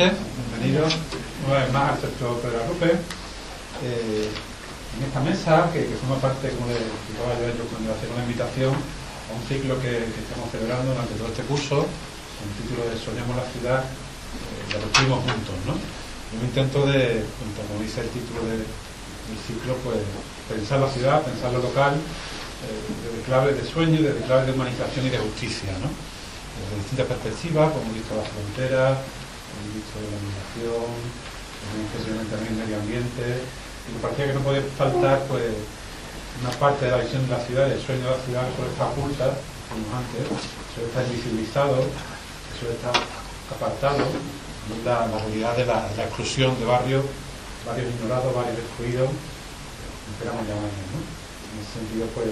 noches, bienvenidos una vez más al Centro Pedro Arrupe. Eh, en esta mesa, que, que forma parte, como le explicaba yo ellos cuando hacer una invitación a un ciclo que, que, estamos celebrando durante todo este curso, con el título de Soñamos la ciudad, eh, ya lo estuvimos juntos, ¿no? Un intento de, como dice el título de, del ciclo, pues pensar la ciudad, pensar lo local, eh, desde claves de sueño, desde claves de humanización y de justicia, ¿no? Desde distintas perspectivas, como visto la frontera, hemos visto la migración, hemos también medio ambiente, y me parecía que no podía faltar pues una parte de la visión de la ciudad, el sueño de la ciudad suele estar oculta, como antes, suele estar invisibilizado, suele estar apartado, la, la realidad de la, de exclusión de barrios, barrios ignorados, barrios excluidos, esperamos llamarlos, ¿no? En ese sentido, pues,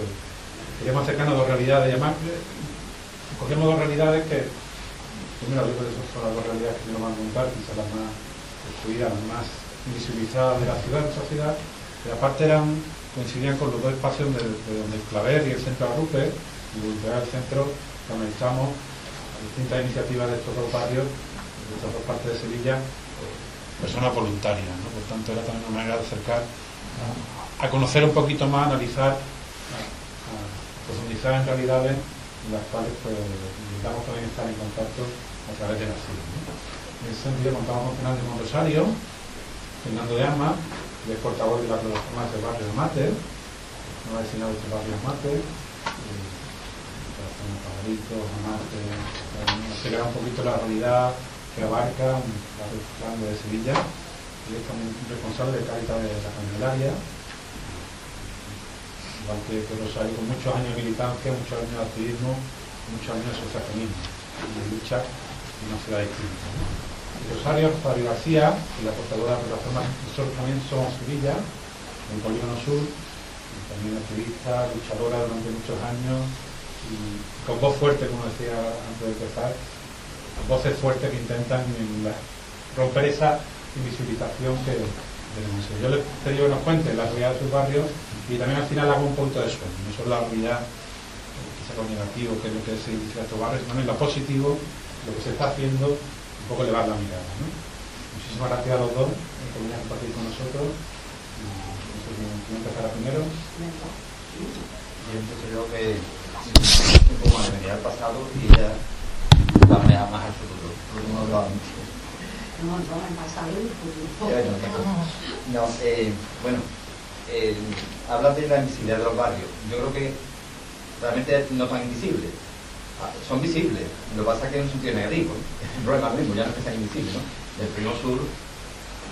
queríamos acercarnos a dos realidades, llamar, cogemos dos realidades que Primero, yo creo que son las dos realidades que van a contar, quizás las más excluidas, las más invisibilizadas de la ciudad, nuestra ciudad, y aparte eran, coincidían con los dos espacios de, de donde el Claver y el Centro Arrupe, y el centro, que analizamos distintas iniciativas de estos dos barrios, de estas dos partes de Sevilla, personas voluntarias. ¿no? Por tanto, era también una manera de acercar a, conocer un poquito más, analizar, a, a profundizar en realidades en las cuales pues, necesitamos también estar en contacto a través de la CIE. ¿no? En ese sentido contamos con Fernando Monrosario, Fernando de Ama, que es portavoz de la plataforma del barrio de Mate, no ha diseñado este barrio de Mate, favoritos, Mate, acercar un poquito la realidad que abarca un barrio de Sevilla, y es también responsable de Cáritas de la Candelaria, igual que, que Rosario, con muchos años de militancia, muchos años de activismo, muchos años de asociacionismo y de lucha en una ciudad distinta. Rosario Rosario García, que la portadora de la plataforma Nosotros también somos Sevilla, en Polígono Sur, también activista, luchadora durante muchos años, y con voz fuerte, como decía antes de empezar, voces fuertes que intentan romper esa invisibilización que tenemos. Yo les pedí que nos cuenten la realidad de sus barrios y también al final hago un punto de sueño, no solo la realidad lo negativo, que es lo que se dice a estos barrios, sino en lo positivo, lo que se está haciendo, un poco elevar la mirada. ¿no? Muchísimas gracias a los dos por venir a compartir con nosotros. No sé quién empezará primero. Bien, pues creo que un poco de venir al pasado y ya va a más al futuro. Porque no hablaba mucho. No, no, el pasado y el futuro. No, eh, bueno, eh, hablas de la invisibilidad de los barrios. Yo creo que realmente no tan invisibles. Son visibles, lo que pasa es que en un sentido negativo. El problema mismo, ya no es que sean invisibles, ¿no? El primo sur,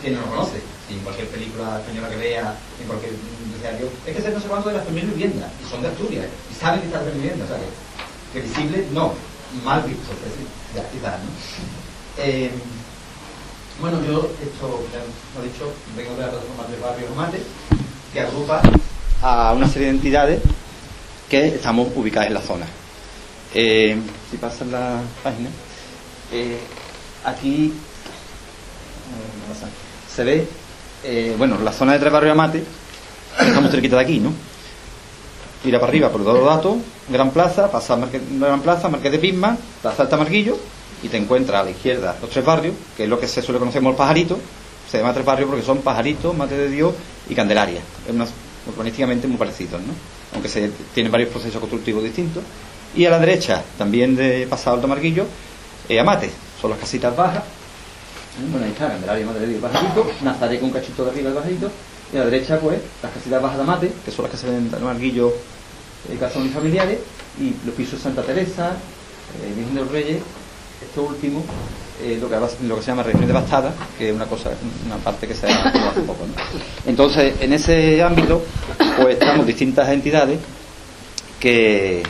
¿quién no lo conoce? Si en cualquier película española que vea, en cualquier diario, es que se sé cuánto de las primeras viviendas, y son de Asturias, y saben que están en viviendas, o sea que, que visible, no, mal visto, es decir, ya, quizás, ¿no? Eh, bueno, yo, esto ya lo he dicho, vengo de la plataforma del barrio Mate, que agrupa a una serie de entidades que estamos ubicadas en la zona. Eh, si pasan la página, eh, aquí se ve, eh, bueno, la zona de Tres Barrios Amate, estamos cerquita de aquí, ¿no? Mira para arriba por todos los datos, Gran Plaza, pasa Gran Plaza, Marqués de Pisma, Plaza Alta Marguillo, y te encuentras a la izquierda los tres barrios, que es lo que se suele conocer como el pajarito, se llama tres barrios porque son Pajarito, Mate de Dios y Candelaria. Es una, urbanísticamente muy parecidos, ¿no? Aunque se tienen varios procesos constructivos distintos. Y a la derecha, también de pasado Alto Marquillo, eh, Amate, son las casitas bajas. Bueno, ahí está, Candelaria, Mate de Dios, Pajarito, Nazaret con cachito de arriba del Pajarito, y a la derecha, pues, las casitas bajas de Amate, que son las que se ven en Marquillo, eh, familiares, y los pisos Santa Teresa, eh, Virgen de los Reyes, esto último, eh, lo, que, lo, que, se llama región devastada, que es una cosa, una parte que se ha hace poco. ¿no? Entonces, en ese ámbito, pues estamos distintas entidades que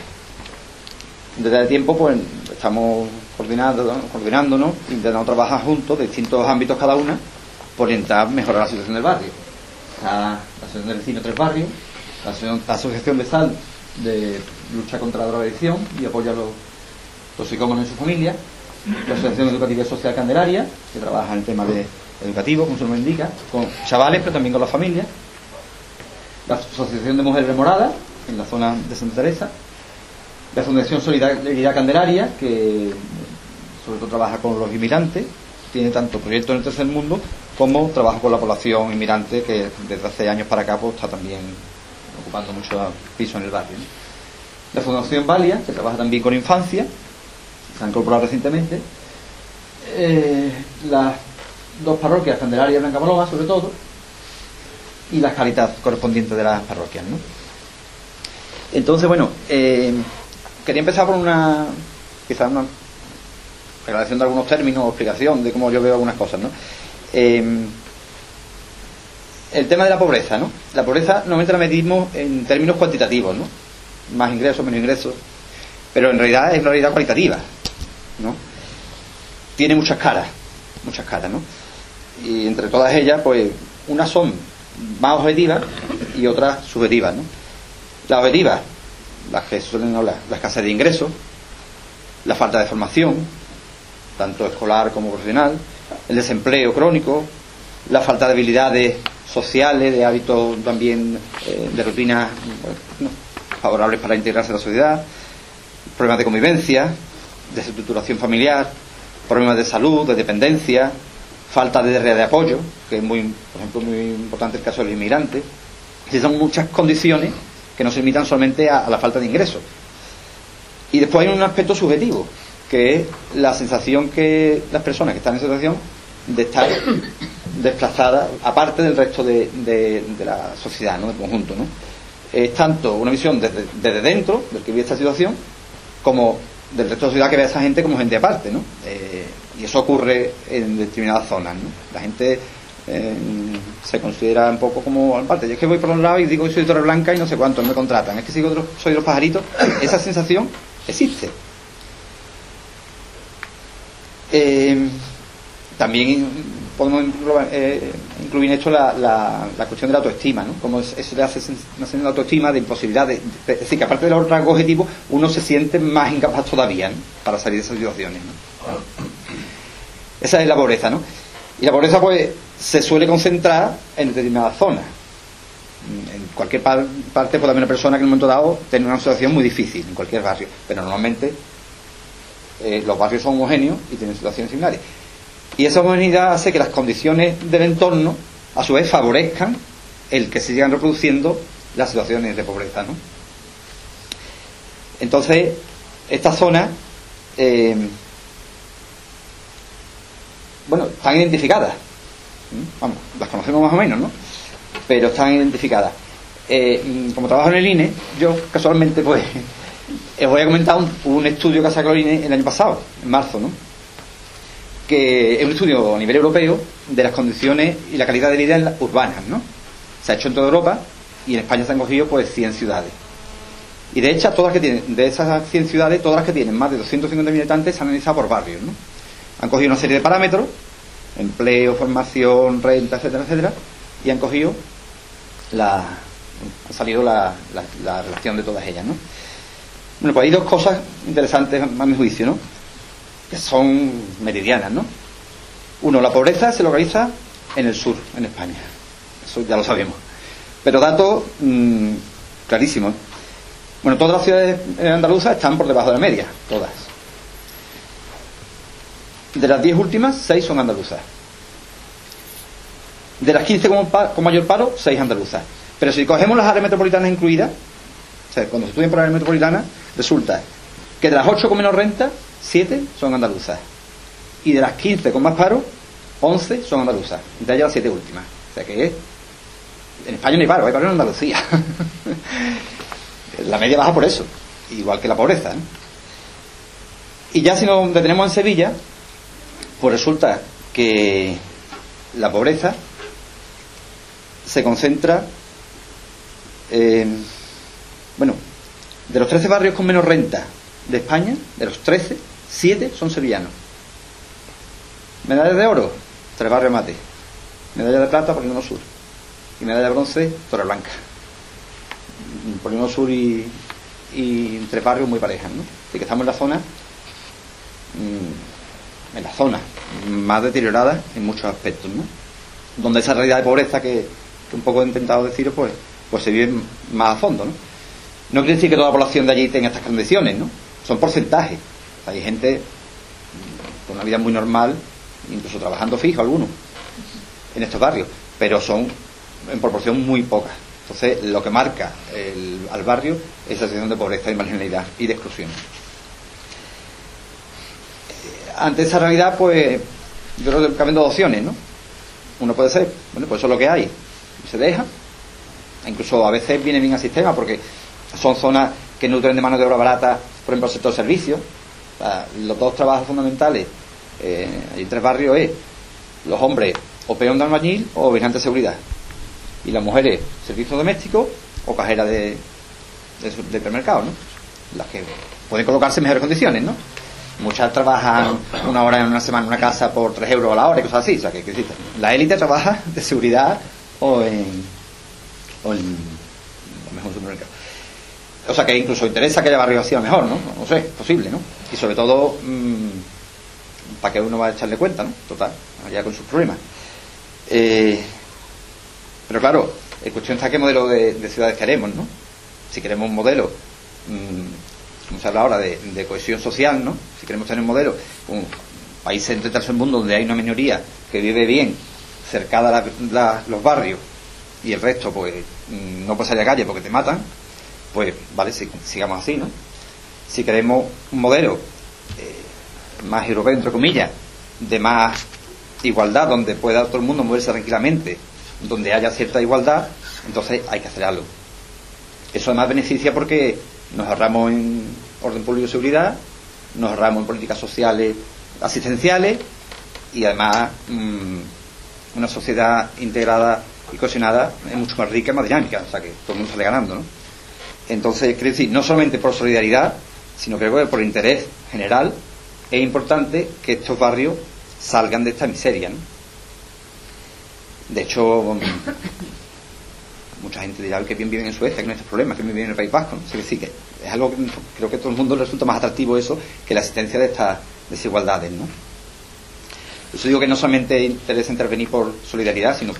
desde el tiempo pues estamos coordinando, coordinándonos, intentando trabajar juntos, distintos ámbitos cada una, por intentar mejorar la situación del barrio. la Asociación del Vecino Tres Barrios, la Asociación, la asociación de Sal de lucha contra la drogadicción y apoya a los toxicómanos en su familia, la Asociación Educativa y Social Candelaria, que trabaja en el tema de educativo, como se nos indica, con chavales, pero también con las familias, la Asociación de Mujeres Moradas, en la zona de Santa Teresa, la Fundación Solidaridad Candelaria, que sobre todo trabaja con los inmigrantes, tiene tanto proyectos en el tercer mundo como trabajo con la población inmigrante que desde hace años para acá pues, está también ocupando mucho piso en el barrio. La Fundación Valia, que trabaja también con infancia, se ha incorporado recientemente. Eh, las dos parroquias, Candelaria y Blanca Paloma, sobre todo, y las caritas correspondientes de las parroquias. ¿no? Entonces, bueno, eh, quería empezar por una, quizás una relación de algunos términos o explicación de cómo yo veo algunas cosas, ¿no? Eh, el tema de la pobreza, ¿no? La pobreza normalmente la medimos en términos cuantitativos, ¿no? Más ingresos, menos ingresos, pero en realidad es una realidad cualitativa, ¿no? Tiene muchas caras, muchas caras, ¿no? Y entre todas ellas, pues, unas son más objetivas y otras subjetivas, ¿no? Las objetivas, las que suelen hablar, la escasez de ingresos, la falta de formación, tanto escolar como profesional, el desempleo crónico, la falta de habilidades sociales, de hábitos también eh, de rutinas favorables para integrarse en la sociedad, problemas de convivencia, desestructuración familiar, problemas de salud, de dependencia, falta de red de apoyo, que es muy, por ejemplo, muy importante el caso de los inmigrantes. Y son muchas condiciones que no se limitan solamente a, la falta de ingresos. Y después hay un aspecto subjetivo, que es la sensación que las personas que están en situación de estar desplazadas, aparte del resto de, la sociedad, ¿no? del conjunto. ¿no? Es tanto una visión desde, dentro, del que vive esta situación, como del resto de la sociedad que ve a esa gente como gente aparte. ¿no? Eh, y eso ocurre en determinadas zonas. ¿no? La gente eh, se considera un poco como aparte. Yo es que voy por un lado y digo soy de Torre Blanca y no sé cuántos me contratan. Es que si soy de los pajaritos, esa sensación existe. Eh, también podemos eh, incluir en esto la, la, la, cuestión de la autoestima, ¿no? Como eso le hace sensación de autoestima, de imposibilidad, de, es decir, que aparte de los rasgos objetivos, uno se siente más incapaz todavía para salir de esas situaciones. Esa es la pobreza, ¿no? Y la pobreza, pues, se suele concentrar en determinadas zonas. En cualquier par, parte puede haber una persona que en un momento dado tiene una situación muy difícil, en cualquier barrio, pero normalmente eh, los barrios son homogéneos y tienen situaciones similares. Y esa homogeneidad hace que las condiciones del entorno, a su vez, favorezcan el que se sigan reproduciendo las situaciones de pobreza. ¿no? Entonces, estas zonas, eh, bueno, están identificadas. Vamos, las conocemos más o menos, ¿no? Pero están identificadas. Eh, como trabajo en el INE, yo casualmente, pues, os voy a comentar un, un estudio que ha sacado el INE el año pasado, en marzo, ¿no? Que es un estudio a nivel europeo de las condiciones y la calidad de vida urbanas, ¿no? Se ha hecho en toda Europa y en España se han cogido pues 100 ciudades. Y de hecho, todas que tienen, de esas 100 ciudades, todas las que tienen más de 250.000 habitantes se han analizado por barrios, ¿no? Han cogido una serie de parámetros, empleo, formación, renta, etcétera, etcétera, y han cogido la, ha salido la, la, la relación de todas ellas, ¿no? Bueno, pues hay dos cosas interesantes a mi juicio, ¿no? Que son meridianas, ¿no? Uno, la pobreza se localiza en el sur, en España. Eso ya lo sabemos. Pero datos mmm, clarísimos. Bueno, todas las ciudades andaluzas están por debajo de la media, todas. De las 10 últimas, 6 son andaluzas. De las 15 con, con, mayor paro, 6 andaluzas. Pero si cogemos las áreas metropolitanas incluidas, o sea, cuando se estudian por áreas metropolitanas, resulta que de las 8 con menos renta, 7 son andaluzas. Y de las 15 con más paro, 11 son andaluzas. De ellas las 7 últimas. O sea que en España no hay paro, hay paro en Andalucía. la media baja por eso, igual que la pobreza. ¿eh? Y ya si nos detenemos en Sevilla, pues resulta que la pobreza se concentra en, bueno, de los 13 barrios con menos renta de España, de los 13, 7 son sevillanos. Medalla de oro, Tres Barrios Mate. Medalla de plata, Polígono Sur. Y medalla de bronce, Torre Blanca. Polígono Sur y, y Tres Barrios muy parejas, ¿no? Así que estamos en la zona, en la zona más deteriorada en muchos aspectos, ¿no? Donde esa realidad de pobreza que, que un poco he intentado decir, pues, pues se vive más a fondo, ¿no? No quiere decir que toda la población de allí tenga estas condiciones, ¿no? Son porcentajes. Hay gente con una vida muy normal incluso trabajando fijo algunos en estos barrios, pero son en proporción muy pocas. Entonces, lo que marca al barrio es la situación de pobreza y marginalidad y de exclusión. Ante esa realidad, pues, yo creo que caben dos opciones, ¿no? Uno puede ser, bueno, pues eso es lo que hay, se deja, incluso a veces viene bien al sistema porque son zonas que nutren de mano de obra barata, por ejemplo, el sector servicios. Los dos trabajos fundamentales eh, en tres barrios es los hombres o peón de albañil o vigilante de seguridad y las mujeres servicio doméstico o cajera de, supermercado, ¿no? Las que pueden colocarse en mejores condiciones, ¿no? Muchas trabajan una hora en una semana en una casa por 3 euros a la hora y cosas así. O sea, que, la élite trabaja de seguridad o en, o en mejor supermercado. O sea, que incluso interesa que haya barrio vacío mejor, ¿no? No sé, posible, ¿no? Y sobre todo, mmm, para que uno va a echarle cuenta, ¿no? Total, allá con sus problemas. Eh, pero claro, la cuestión está qué modelo de, ciudades queremos, ¿no? Si queremos un modelo, mmm, como se habla ahora, de, cohesión social, ¿no? Si queremos tener un modelo, un país entre el mundo donde hay una minoría que vive bien, cercada a los barrios, y el resto, pues, mm, no salir a la calle porque te matan, pues, vale, sigamos así, ¿no? Si queremos un modelo eh, más europeo, entre comillas, de más igualdad, donde pueda todo el mundo moverse tranquilamente, donde haya cierta igualdad, entonces hay que hacer algo. Eso además beneficia porque nos ahorramos en orden público y seguridad, nos ahorramos en políticas sociales asistenciales y además mm, una sociedad integrada y cohesionada es mucho más rica y más dinámica, o sea que todo el mundo sale ganando, ¿no? Entonces, quiero decir, no solamente por solidaridad, sino creo que por interés general es importante que estos barrios salgan de esta miseria, ¿no? De hecho, mucha gente dirá que bien viven en Suecia, que no hay estos problemas, que bien viven en el País Vasco. ¿no? Es decir, que es algo que creo que a todo el mundo le resulta más atractivo eso que la existencia de estas desigualdades. ¿no? Por eso digo que no solamente interesa intervenir por solidaridad, sino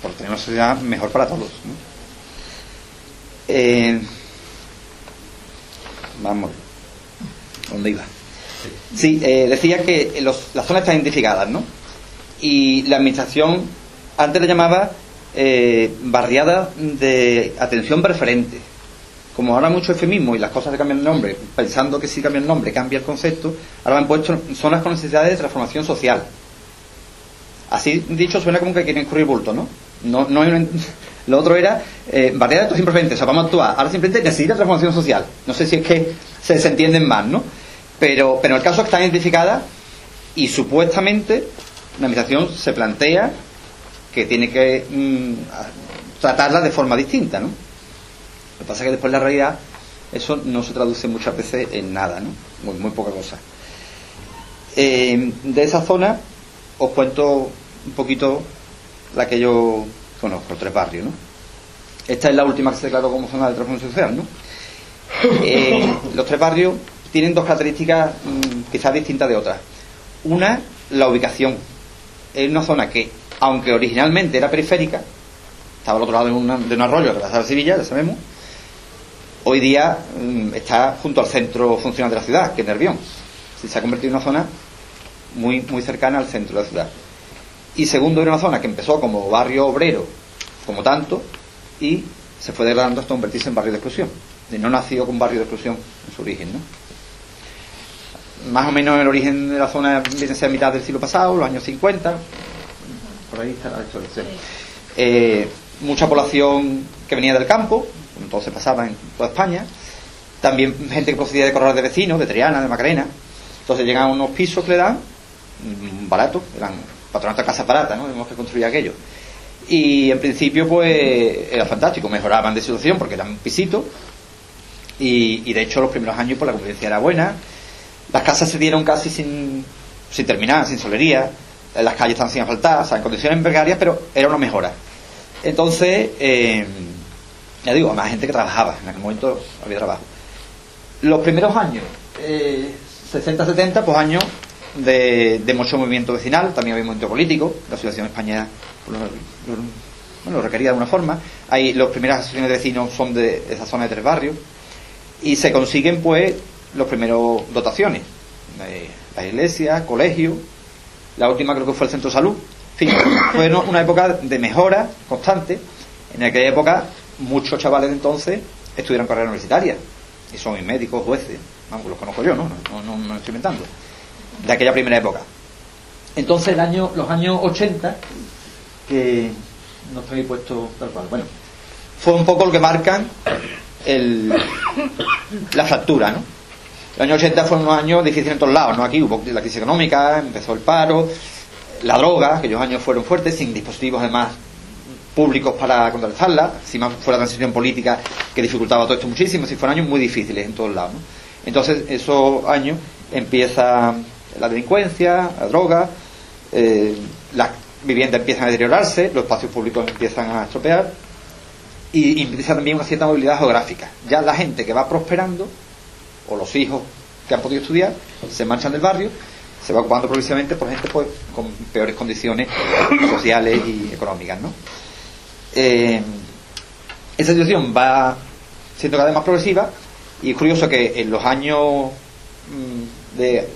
por tener una sociedad mejor para todos. Eh, vamos, ¿dónde iba? Sí, eh, decía que las zonas están identificadas, ¿no? Y la administración antes le llamaba eh, barriada de atención preferente. Como ahora mucho eufemismo y las cosas le cambian el nombre, pensando que si cambia el nombre cambia el concepto, ahora han puesto zonas con necesidades de transformación social. Así dicho suena como que quieren escurrir bulto, ¿no? no, no lo otro era eh, barriada de preferente, o sea, vamos a actuar. Ahora simplemente necesita transformación social. No sé si es que se, se entienden más, ¿no? Pero, pero el caso está identificada y supuestamente la administración se plantea que tiene que mm, tratarla de forma distinta, ¿no? Lo que pasa es que después la realidad eso no se traduce muchas veces en nada, ¿no? Muy, muy poca cosa. Eh, de esa zona os cuento un poquito la que yo conozco, tres barrios, ¿no? Esta es la última que se declaró como zona de transformación social, ¿no? Eh, los tres barrios tienen dos características mm, quizás distintas de otras. Una, la ubicación. Es una zona que aunque originalmente era periférica, estaba al otro lado de, un arroyo que pasaba Sevilla, ya sabemos, hoy día mm, está junto al centro funcional de la ciudad, que es Nervión. Se ha convertido en una zona muy, muy cercana al centro de la ciudad. Y segundo, era una zona que empezó como barrio obrero, como tanto, y se fue degradando hasta convertirse en barrio de exclusión. Y no nació con barrio de exclusión en su origen, ¿no? Más o menos el origen de la zona viene a ser a mitad del siglo pasado, los años 50, por ahí está la eh, mucha población que venía del campo, como todo se pasaba en toda España, también gente que procedía de corrales de vecinos, de Triana, de Macarena, entonces llegan unos pisos que le dan, mm, baratos, eran patronato de casas baratas, ¿no? Tenemos que construir aquello. Y en principio, pues, era fantástico, mejoraban de situación porque eran pisitos, y, y de hecho los primeros años, pues la convivencia era buena, las casas se dieron casi sin, sin terminar, sin solería, las calles estaban sin asfaltar, o sea, en condiciones precarias, pero era una mejora. Entonces, eh, ya digo, más gente que trabajaba, en aquel momento había trabajo. Los primeros años, 60-70, eh, pues años de, mucho movimiento vecinal, también había movimiento político, la situación en España pues, bueno, lo requería de alguna forma. Hay, las primeras asociaciones de vecinos son de esa zona de tres barrios y se consiguen pues los primeros dotaciones, la iglesia, colegio, la última creo que fue el centro de salud. En fin, fue una época de mejora constante. En aquella época, muchos chavales de entonces estudiaron carrera universitaria y son médicos, jueces, vamos, los conozco yo, ¿no? No, no, no estoy inventando. De aquella primera época. Entonces, el año, los años 80, que no está ahí puesto tal cual, bueno, fue un poco lo que marcan el, la fractura, ¿no? Los años 80 fueron unos años difíciles en todos lados, ¿no? Aquí hubo la crisis económica, empezó el paro, la droga, aquellos años fueron fuertes, sin dispositivos además públicos para contrarrestarla, encima fue la transición política que dificultaba todo esto muchísimo, si fueron años muy difíciles en todos lados, ¿no? Entonces, esos años empieza la delincuencia, la droga, eh, las viviendas empiezan a deteriorarse, los espacios públicos empiezan a estropear y, empieza también una cierta movilidad geográfica. Ya la gente que va prosperando, o los hijos que han podido estudiar, se marchan del barrio, se va ocupando progresivamente por gente pues, con peores condiciones sociales y económicas. ¿no? Eh, esa situación va siendo cada vez más progresiva y es curioso que en los años mm, de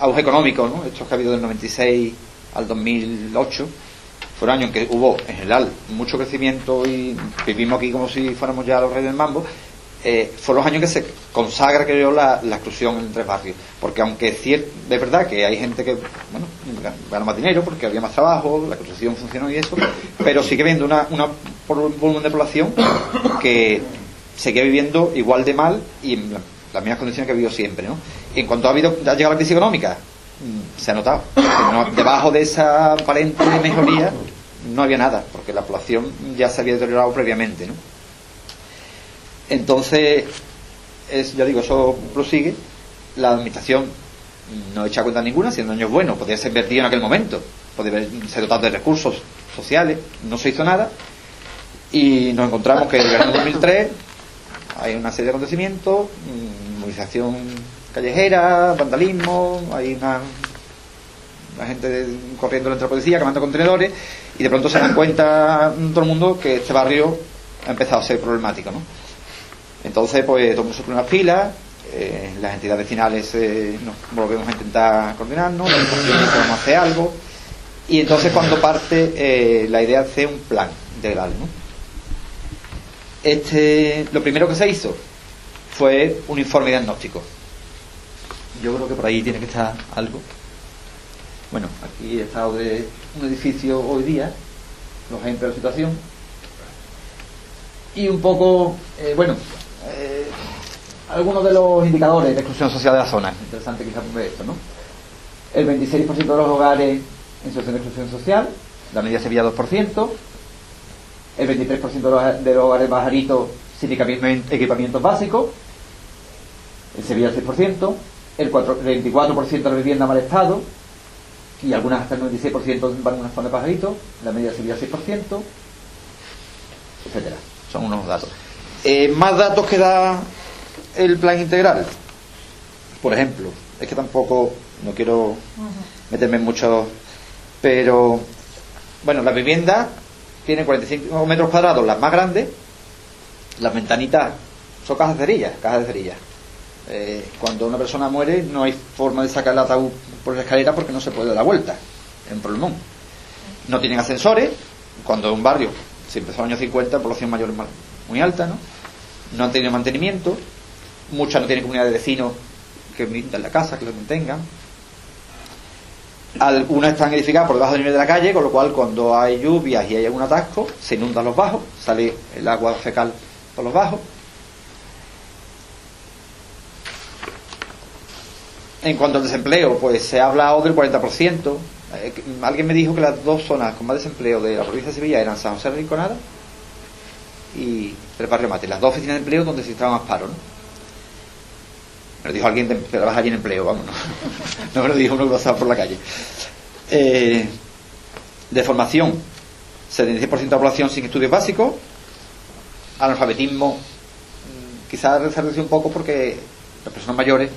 auge económico, ¿no? estos que ha habido del 96 al 2008, fueron años en que hubo en general mucho crecimiento y vivimos aquí como si fuéramos ya los reyes del mambo, eh, fueron los años que se consagra, creo, la, la exclusión entre barrios. Porque aunque es cier- de verdad que hay gente que, bueno, gana más dinero porque había más trabajo, la construcción funcionó y eso, pero sigue viendo una, una un volumen de población que seguía viviendo igual de mal y en las mismas condiciones que ha vivido siempre, ¿no? En cuanto ha habido, ha llegado la crisis económica, mm, se ha notado. No- debajo de esa aparente mejoría no había nada, porque la población ya se había deteriorado previamente, ¿no? Entonces, es, ya digo, eso prosigue. La administración no echa cuenta ninguna, siendo años buenos, podría ser invertido en aquel momento, podría ser dotado de recursos sociales, no se hizo nada. Y nos encontramos que en el de 2003 hay una serie de acontecimientos, mm, movilización callejera, vandalismo, hay una, gente corriendo entre la policía, quemando contenedores, y de pronto se dan cuenta todo el mundo que este barrio ha empezado a ser problemático, ¿no? Entonces, pues, todo el mundo eh, las entidades vecinales eh, nos volvemos a intentar coordinarnos, la a hacer algo, y entonces cuando parte eh, la idea de hacer un plan integral, ¿no? Este, lo primero que se hizo fue un informe diagnóstico. Yo creo que por ahí tiene que estar algo. Bueno, aquí he estado de un edificio hoy día, los ejemplos de la situación. Y un poco, eh, bueno, eh, algunos de los indicadores de exclusión social de la zona. Interesante quizás ver esto, ¿no? El 26% de los hogares en situación de exclusión social, la media Sevilla 2%, el 23% de los, hogares bajaritos sin equipamiento- equipamientos básicos, en Sevilla el 6%, el, 4 el 24% de la vivienda en mal estado, y algunas hasta el 96% van en una zona de pajaritos, la media de Sevilla 6%, etcétera. Son unos datos. Eh, más datos que da el plan integral. Por ejemplo, es que tampoco no quiero meterme en mucho, pero bueno, la vivienda tiene 45 metros cuadrados, las más grandes, las ventanitas son cajas de cerillas, cajas de cerillas. Eh, cuando una persona muere no hay forma de sacar el ataúd por la escalera porque no se puede dar la vuelta, es un problemón. No tienen ascensores, cuando un barrio, si empezó en los años 50, población mayor muy alta, ¿no? No han tenido mantenimiento, muchas no tienen comunidad de vecinos que pintan la casa, que lo mantengan. Algunas están edificadas por debajo del nivel de la calle, con lo cual cuando hay lluvias y hay algún atasco, se inundan los bajos, sale el agua fecal por los bajos. En cuanto al desempleo, pues se ha hablado del 40%. Eh, alguien me dijo que las dos zonas con más desempleo de la provincia de Sevilla eran San José de Rinconada y el barrio Mate, las dos oficinas de empleo donde se estaba más paro, ¿no? Me lo dijo alguien de- que trabaja allí en empleo, vamos, no, me lo dijo uno que pasaba por la calle. Eh, de formación, 76% de la población sin estudios básicos, analfabetismo, mm, quizás se un poco porque las personas mayores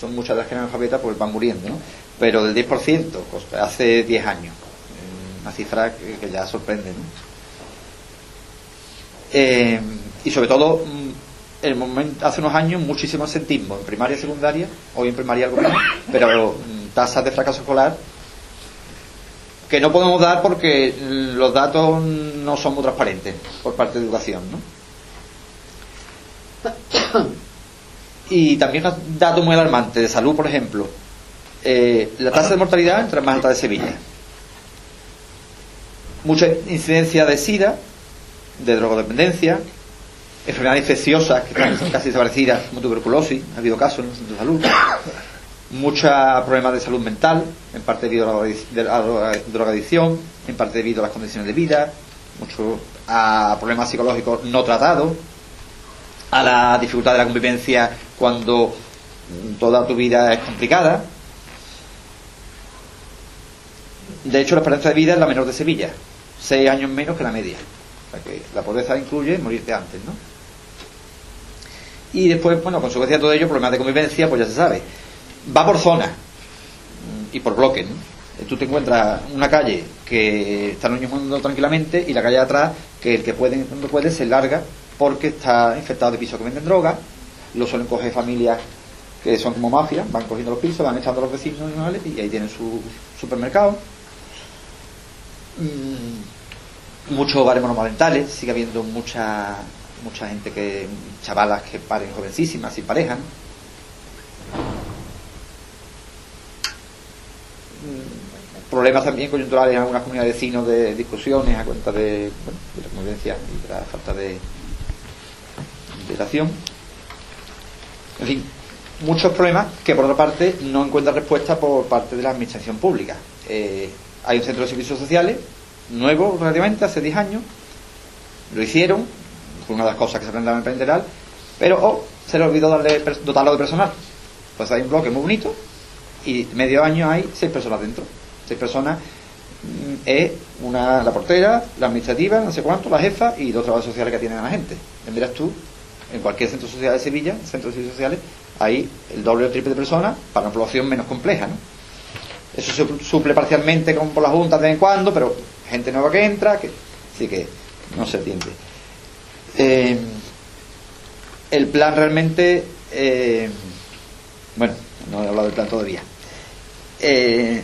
son muchas las que eran analfabetas, pues van muriendo, ¿no? Pero del 10%, pues, hace 10 años, una cifra que, ya sorprende, ¿no? Eh, y sobre todo, mm, el momento, hace unos años, muchísimo absentismo en primaria y secundaria, hoy en primaria algo menos, pero mm, tasas de fracaso escolar que no podemos dar porque los datos no son muy transparentes por parte de educación, ¿no? Y también un dato muy alarmante de salud, por ejemplo. Eh, la tasa de mortalidad entre más alta de Sevilla. Mucha incidencia de SIDA, de drogodependencia, enfermedades infecciosas que están casi desaparecidas, como tuberculosis, ha habido casos en el centro de salud. Muchos problemas de salud mental, en parte debido a la drogadicción, en parte debido a las condiciones de vida, mucho a problemas psicológicos no tratados, a la dificultad de la convivencia cuando toda tu vida es complicada. De hecho, la esperanza de vida es la menor de Sevilla, seis años menos que la media. que la pobreza incluye morirte antes, ¿no? Y después, bueno, consecuencia de todo ello, problemas de convivencia, pues ya se sabe. Va por zona y por bloques, ¿no? Tú te encuentras una calle que están los niños jugando tranquilamente y la calle de atrás, que el que puede, no puede, se larga porque está infectado de pisos que venden droga, lo suelen coger familias que son como mafias, van cogiendo los pisos, van echando a los vecinos y ahí tienen su supermercado. Mm, muchos hogares monomarentales, sigue habiendo mucha mucha gente que, chavalas que paren jovencísimas y parejan. Mm, problemas también coyunturales en algunas comunidades de de discusiones a cuenta de, de la convivencia y de la falta de, relación. En fin, muchos problemas que por otra parte no encuentran respuesta por parte de la administración pública. Eh, hay un centro de servicios sociales nuevo relativamente, hace 10 años, lo hicieron, fue una de las cosas que se aprendió en el plan integral, pero oh, se le olvidó darle, dotarlo de personal. Pues hay un bloque muy bonito y medio año hay seis personas dentro. Seis personas mm, es una, la portera, la administrativa, no sé cuánto, la jefa y dos trabajos sociales que tienen a la gente. Miras tú, en cualquier centro social de Sevilla, centros de sociales, hay el doble o triple de personas para una población menos compleja, ¿no? Eso se suple parcialmente con, por la Junta de vez en cuando, pero gente nueva que entra, que sí que no se entiende. Eh, el plan realmente, eh, bueno, no he hablado del plan todavía. Eh,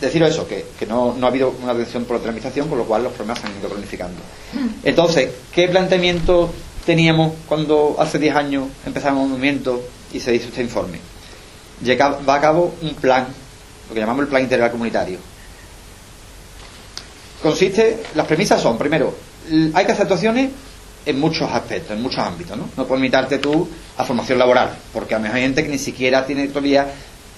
deciros eso, que, no, no, ha habido una atención por la administración, con lo cual los problemas se han ido planificando. Entonces, ¿qué planteamiento teníamos cuando hace 10 años empezamos un movimiento y se hizo este informe? va a cabo un plan, lo que llamamos el plan integral comunitario. Consiste, las premisas son, primero, hay que hacer actuaciones en muchos aspectos, en muchos ámbitos, ¿no? No puedes limitarte tú a formación laboral, porque a lo mejor hay gente que ni siquiera tiene todavía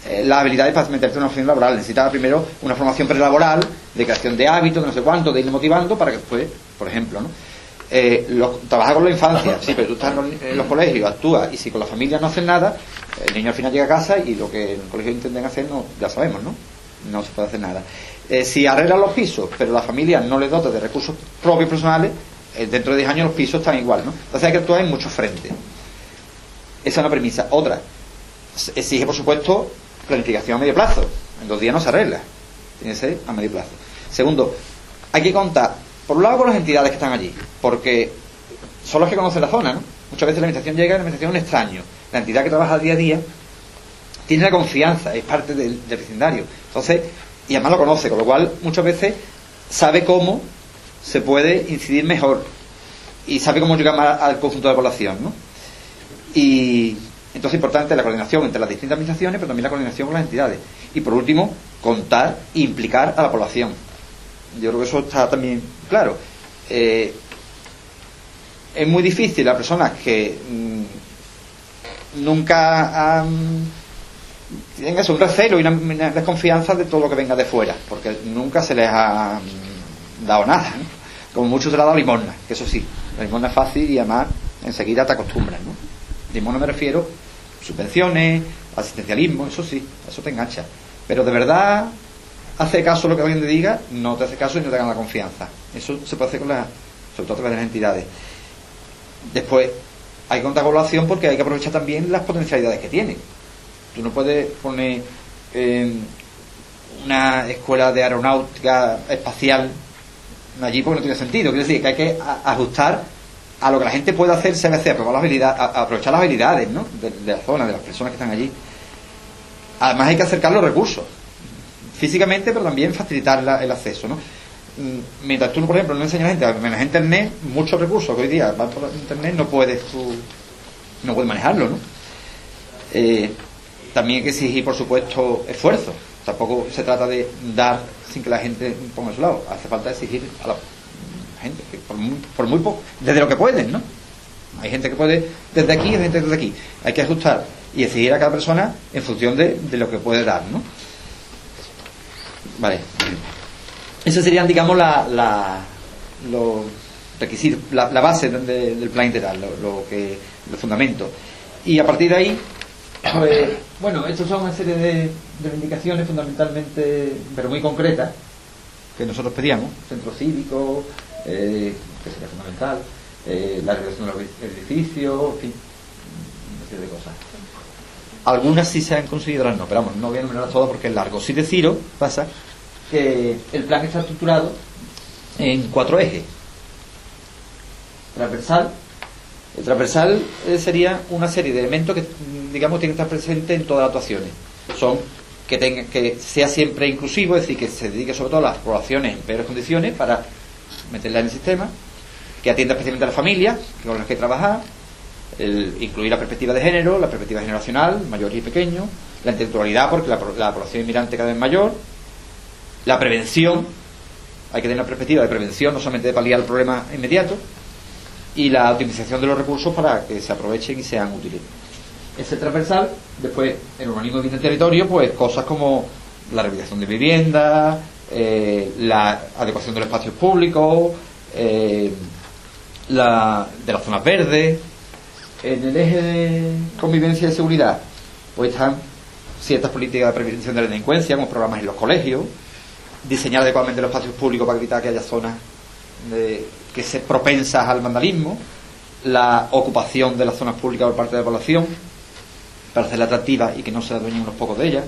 eh, las habilidades para meterte en una formación laboral. Necesitas primero una formación prelaboral, de creación de hábitos, de no sé cuánto, de ir motivando para que después, por ejemplo, ¿no? Eh, trabaja con la infancia, sí, pero tú estás en los, colegios, actúas, y si con la familia no haces nada, el niño al final llega a casa y lo que en el colegio intenten hacer, no, ya sabemos, ¿no? No se puede hacer nada. Eh, si arreglan los pisos, pero la familia no le dota de recursos propios personales, eh, dentro de 10 años los pisos están igual, ¿no? Entonces hay que actuar en muchos frentes. Esa es una premisa. Otra, exige, por supuesto, planificación a medio plazo. En dos días no se arregla. Tiene que ser a medio plazo. Segundo, hay que contar por un lado con las entidades que están allí, porque son los que conocen la zona, ¿no? Muchas veces la administración llega y la administración es un extraño. La entidad que trabaja día a día tiene la confianza, es parte del, vecindario. Entonces, y además lo conoce, con lo cual muchas veces sabe cómo se puede incidir mejor y sabe cómo llegar más al conjunto de la población, ¿no? Y entonces es importante la coordinación entre las distintas administraciones, pero también la coordinación con las entidades. Y por último, contar e implicar a la población. Yo creo que eso está también claro. Eh, es muy difícil las personas que mm, nunca han tienen un recelo y una, desconfianza de todo lo que venga de fuera, porque nunca se les ha mm, dado nada. Como muchos se le ha dado limosna, que eso sí, la limosna es fácil y además enseguida te acostumbras. ¿no? Limosna me refiero subvenciones, asistencialismo, eso sí, eso te engancha. Pero de verdad hace caso lo que alguien te diga, no te hace caso y no te gana la confianza. Eso se puede hacer con las, sobre todo a las entidades. Después, hay que contar la porque hay que aprovechar también las potencialidades que tiene. Tú no puedes poner una escuela de aeronáutica espacial allí porque no tiene sentido. Quiero decir que hay que ajustar a lo que la gente puede hacer, se hacer, las habilidades, aprovechar las habilidades ¿no? de la zona, de las personas que están allí. Además hay que acercar los recursos físicamente, pero también facilitar la- el acceso, ¿no? Mm, Mientras tú, por ejemplo, no enseñas a la gente a manejar internet, muchos recursos que hoy día van por internet no puedes tú, no puedes manejarlo, ¿no? Eh, también hay que exigir, por supuesto, esfuerzo. Tampoco se trata de dar sin que la gente ponga a su lado. Hace falta exigir a la gente, que por muy, por muy poco, desde lo que pueden, ¿no? Hay gente que puede desde aquí y gente desde aquí. Hay que ajustar y exigir a cada persona en función de, de lo que puede dar, ¿no? Vale. Esos serían, digamos, la, la- los requisitos, la, base de- del plan integral, lo, lo que, los fundamentos. Y a partir de ahí, pues, bueno, estos son una serie de, reivindicaciones fundamentalmente, pero muy concretas, que nosotros pedíamos, centro cívico, eh, que sería fundamental, eh, la regulación de los edificios, en fin, una serie de cosas. Algunas sí se han conseguido, otras no, pero vamos, no voy a enumerarlas todas porque es largo. Sí deciros, pasa, que el plan está estructurado en cuatro ejes. Transversal. El transversal eh, sería una serie de elementos que, digamos, tienen que estar presentes en todas las actuaciones. Son que, tenga, que sea siempre inclusivo, es decir, que se dedique sobre todo a las poblaciones en peores condiciones para meterla en el sistema, que atienda especialmente a las familias con las que trabajar, el incluir la perspectiva de género, la perspectiva generacional, mayor y pequeño, la intelectualidad, porque la, la población inmigrante cada vez mayor, la prevención, hay que tener una perspectiva de prevención, no solamente de paliar el problema inmediato, y la optimización de los recursos para que se aprovechen y sean útiles. Ese transversal, después, en urbanismo y en territorio, pues cosas como la rehabilitación de viviendas, eh, la adecuación de los espacios públicos, eh, de las zonas verdes. En el eje de convivencia y seguridad, pues están ciertas políticas de prevención de la delincuencia, como programas en los colegios, diseñar adecuadamente los espacios públicos para evitar que haya zonas de- que se propensas al vandalismo, la ocupación de las zonas públicas por parte de la población, para hacerla atractiva y que no se adueñen unos pocos de ellas.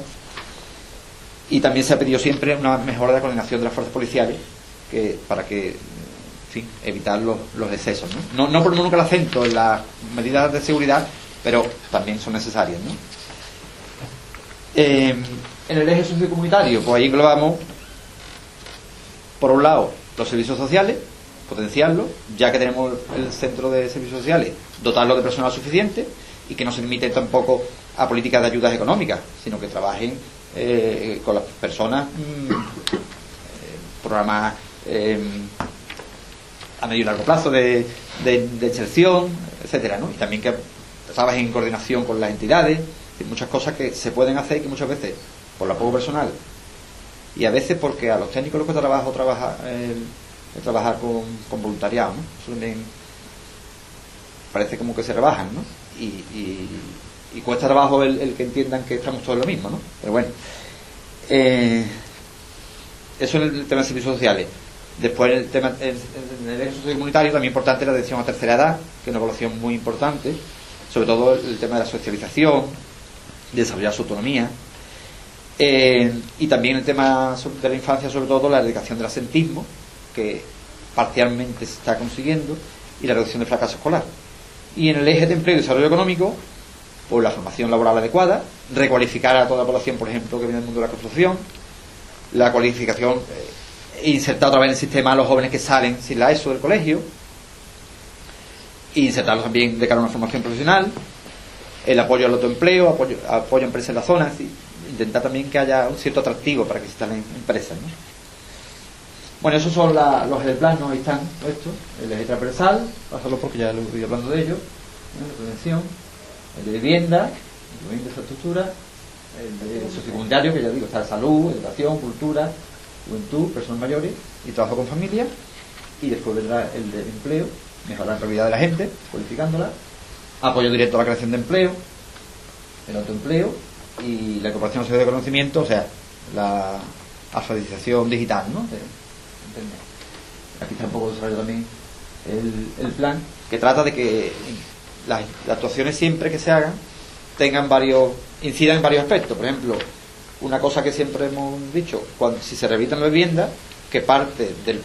Y también se ha pedido siempre una mejora de la coordinación de las fuerzas policiales que, para que, fin, evitar los, los excesos. ¿no? No, no ponemos nunca el acento en las medidas de seguridad, pero también son necesarias. ¿no? Eh, en el eje sociocomunitario, pues ahí englobamos, por un lado, los servicios sociales, potenciarlos, ya que tenemos el centro de servicios sociales, dotarlo de personal suficiente y que no se limiten tampoco a políticas de ayudas económicas, sino que trabajen eh, con las personas, mm, eh, programas eh, a medio y largo plazo de, de, de inserción, etcétera, ¿no? Y también que trabajen en coordinación con las entidades, y muchas cosas que se pueden hacer y que muchas veces, por la poco personal, y a veces porque a los técnicos les cuesta trabajo trabajar, el trabajar con, con voluntariado, ¿no? Eso parece como que se rebajan, ¿no? Y, y, cuesta trabajo el, que entiendan que estamos todos lo mismo, ¿no? Pero bueno. Eh, eso en el tema de servicios sociales. Después en el tema en, en el eje sociocomunitario también importante la atención a tercera edad, que es una evaluación muy importante, sobre todo el tema de la socialización, de desarrollar su autonomía, eh, y también el tema de la infancia, sobre todo la erradicación del asentismo, que parcialmente se está consiguiendo, y la reducción del fracaso escolar. Y en el eje de empleo y desarrollo económico, pues la formación laboral adecuada, recualificar a toda la población, por ejemplo, que viene del mundo de la construcción, la cualificación, eh, insertar otra vez en el sistema a los jóvenes que salen sin la ESO del colegio, insertarlos también de cara a una formación profesional, el apoyo al autoempleo, apoyo, apoyo a empresas en la zona, decir, intentar también que haya un cierto atractivo para que se instalen empresas. ¿no? Bueno, esos son la- los del plan, ¿no? ahí están estos, el eje transversal, pasarlo porque ya lo ido hablando de ello, ¿no? la prevención, el de vivienda, el de infraestructura, el de sociocomunitario, que ya digo, está salud, educación, cultura, juventud, personas mayores y trabajo con familia, y después vendrá el de empleo, mejorar la empleabilidad de la gente, cualificándola, apoyo directo a la creación de empleo, el autoempleo y la incorporación social de conocimiento, o sea, la alfabetización digital, ¿no? De. Aquí está un poco desarrollado también el, el plan, que trata de que las, las actuaciones siempre que se hagan tengan varios, incidan en varios aspectos. Por ejemplo, una cosa que siempre hemos dicho, cuando, si se revitan las viviendas, que parte de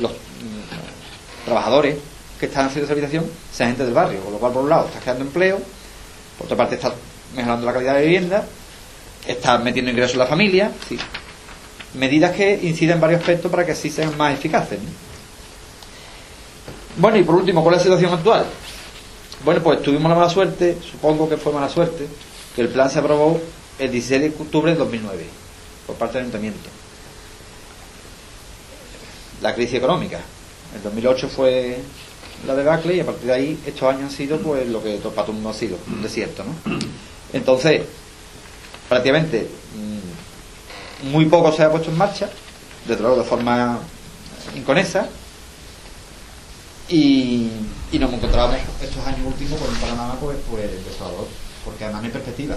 los mm, trabajadores que están haciendo esa habitación sean gente del barrio, con lo cual por un lado estás creando empleo, por otra parte estás mejorando la calidad de vivienda, estás metiendo ingresos en la familia, sí. medidas que inciden en varios aspectos para que así sean más eficaces. ¿no? Bueno, y por último, ¿cuál es la situación actual? Bueno, pues tuvimos la mala suerte, supongo que fue mala suerte, que el plan se aprobó el 16 de octubre de 2009 por parte del ayuntamiento. La crisis económica. El 2008 fue la debacle y a partir de ahí estos años han sido pues lo que el mundo ha sido, un desierto, ¿no? Entonces, prácticamente mm, muy poco se ha puesto en marcha, desde luego de forma inconesa, y, y nos encontrábamos estos años últimos con un panorama pues, pues desolador, porque además no hay perspectiva.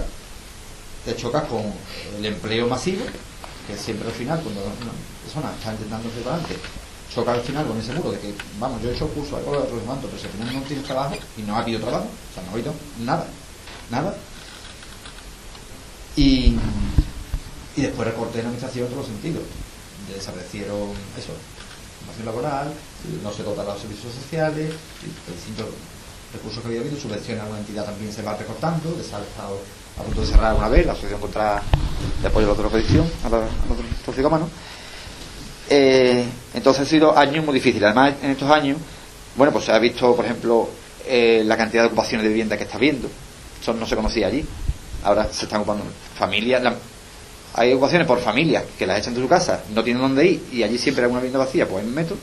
Te chocas con el empleo masivo, que siempre al final, cuando una persona está intentando para adelante, choca al final con ese muro de que, vamos, yo he hecho curso, algo de otro manto, pero si final no tienes trabajo y no ha habido trabajo, o sea, no ha habido nada, nada. Y, y después recorte en la administración en todos los sentidos. Desaparecieron eso, formación laboral, no se dotan los servicios sociales, distintos recursos que había habido, subvenciones a una entidad también se va recortando, estado a punto de cerrar una vez, la Asociación contra de Apoyo a la Drogadicción, a los toxicómanos. Eh, entonces han sido años muy difíciles. Además, en estos años, bueno, pues se ha visto, por ejemplo, eh, la cantidad de ocupaciones de vivienda que está habiendo. Eso no se conocía allí. Ahora se están ocupando familias. la- hay ocupaciones por familias que las echan de su casa, no tienen dónde ir y allí siempre hay una vivienda vacía, pues en metro.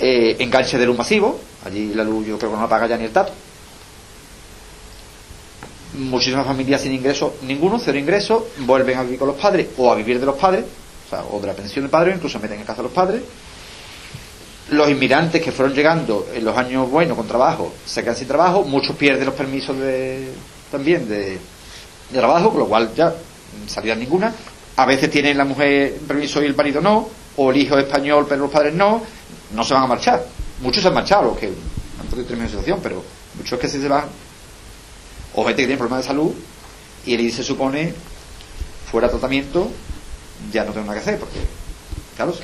Eh, enganche de luz masivo, allí la luz yo creo que no la paga ya ni el tato. Muchísimas familias sin ingresos, ninguno, cero ingresos, vuelven a vivir con los padres o a vivir de los padres, o sea, de la pensión del padre, o incluso meten en casa a los padres. Los inmigrantes que fueron llegando en los años buenos con trabajo se quedan sin trabajo, muchos pierden los permisos de, también de, de trabajo, con lo cual ya mm, salida ninguna. A veces tiene la mujer permiso y el marido no, o el hijo es español pero los padres no, no se van a marchar. Muchos se han marchado, los que han podido terminar la situación, pero muchos que sí se van. O gente que tiene problemas de salud y el ir se supone fuera de tratamiento, ya no tengo nada que hacer, porque, claro,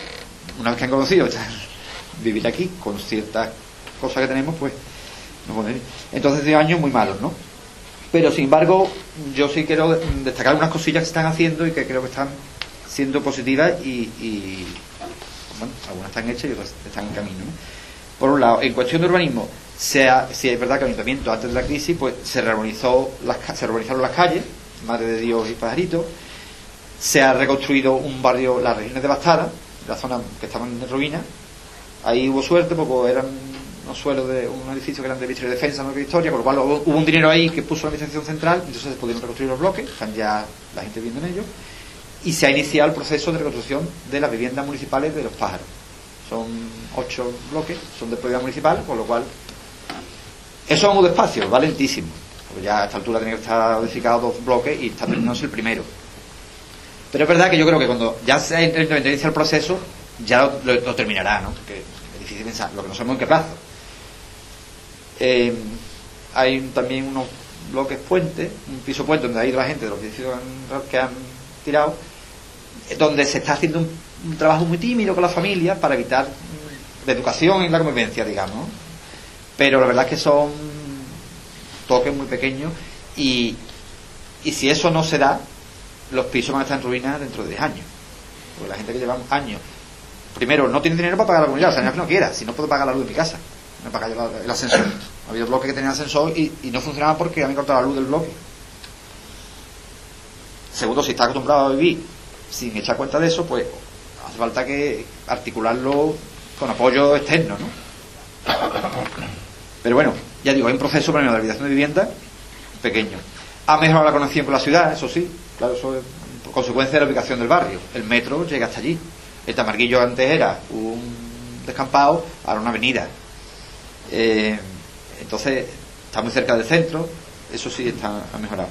una vez que han conocido vivir aquí con ciertas cosas que tenemos, pues no pueden ir. Entonces, de años muy malos, ¿no? Pero sin embargo, yo sí quiero destacar unas cosillas que están haciendo y que creo que están siendo positivas y, y, bueno, algunas están hechas y otras están en camino. ¿no? Por un lado, en cuestión de urbanismo, sea, si es verdad que el ayuntamiento antes de la crisis pues se reurbanizó las, se reurbanizaron las calles, Madre de Dios y Pajarito, se ha reconstruido un barrio, las regiones devastadas, la zona que estaban en ruina, ahí hubo suerte porque eran unos suelos de un edificio que eran de Victoria y Defensa, no de Victoria, con lo cual hubo, un dinero ahí que puso la administración central, entonces se pudieron reconstruir los bloques, están ya la gente viviendo en ellos, y se ha iniciado el proceso de reconstrucción de las viviendas municipales de los pájaros. Son ocho bloques, son de propiedad municipal, con lo cual eso va muy despacio, va lentísimo, porque ya a esta altura tiene que estar edificados dos bloques y está terminándose el primero. Pero es verdad que yo creo que cuando ya se inicia el proceso, ya lo, terminará, ¿no? Porque es difícil pensar, lo que no sabemos en qué plazo. Eh, hay también unos bloques puentes, un piso puente donde ha ido la gente de los edificios que han, tirado, eh, donde se está haciendo un, trabajo muy tímido con las familias para evitar mm, la educación y la convivencia, digamos. Pero la verdad es que son toques muy pequeños y, y si eso no se da, los pisos van a estar en ruinas dentro de 10 años. Porque la gente que lleva años, primero, no tiene dinero para pagar la comunidad, o sea, no es que no quiera, si no puedo pagar la luz de mi casa, no pagar el ascensor. Ha habido bloques que tenían ascensor y, y no funcionaba porque habían cortado la luz del bloque. Segundo, si está acostumbrado a vivir sin echar cuenta de eso, pues hace falta que articularlo con apoyo externo, ¿no? Pero bueno, ya digo, hay un proceso para la habilitación de vivienda pequeño. Ha mejorado la conexión con la ciudad, eso sí, claro, eso es por consecuencia de la ubicación del barrio. El metro llega hasta allí. El Tamarguillo antes era un descampado, ahora una avenida. Eh, entonces, está muy cerca del centro, eso sí está ha mejorado.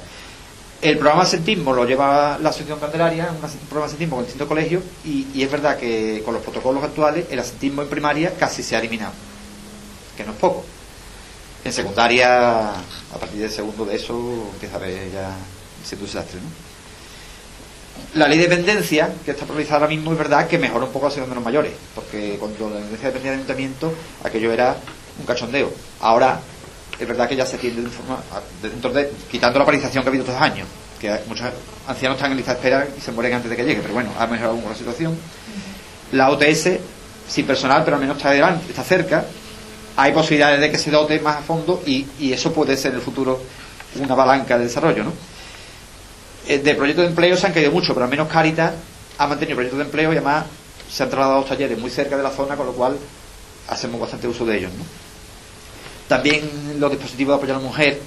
El programa Sentismo lo lleva la Asociación Candelaria, un programa Sentismo con distintos colegios, y, y es verdad que con los protocolos actuales el asentismo en primaria casi se ha eliminado, que no es poco. En secundaria, a partir del segundo de eso, empieza a haber ya un desastre, ¿no? La ley de dependencia, que está priorizada ahora mismo, es verdad que mejora un poco la situación de los mayores, porque cuando la dependencia dependía del ayuntamiento, aquello era un cachondeo. Ahora, es verdad que ya se tiende de forma, dentro de, quitando la paralización que ha habido estos años, que muchos ancianos están en lista de espera y se mueren antes de que llegue, pero bueno, ha mejorado un poco la situación. La OTS, sin personal, pero al menos está, delante, está cerca, hay posibilidades de que se dote más a fondo y, y eso puede ser en el futuro una palanca de desarrollo, ¿no? Eh, de proyectos de empleo se han caído mucho, pero al menos Caritas ha mantenido proyectos de empleo y además se han trasladado talleres muy cerca de la zona, con lo cual hacemos bastante uso de ellos. También los dispositivos de apoyo a la mujer,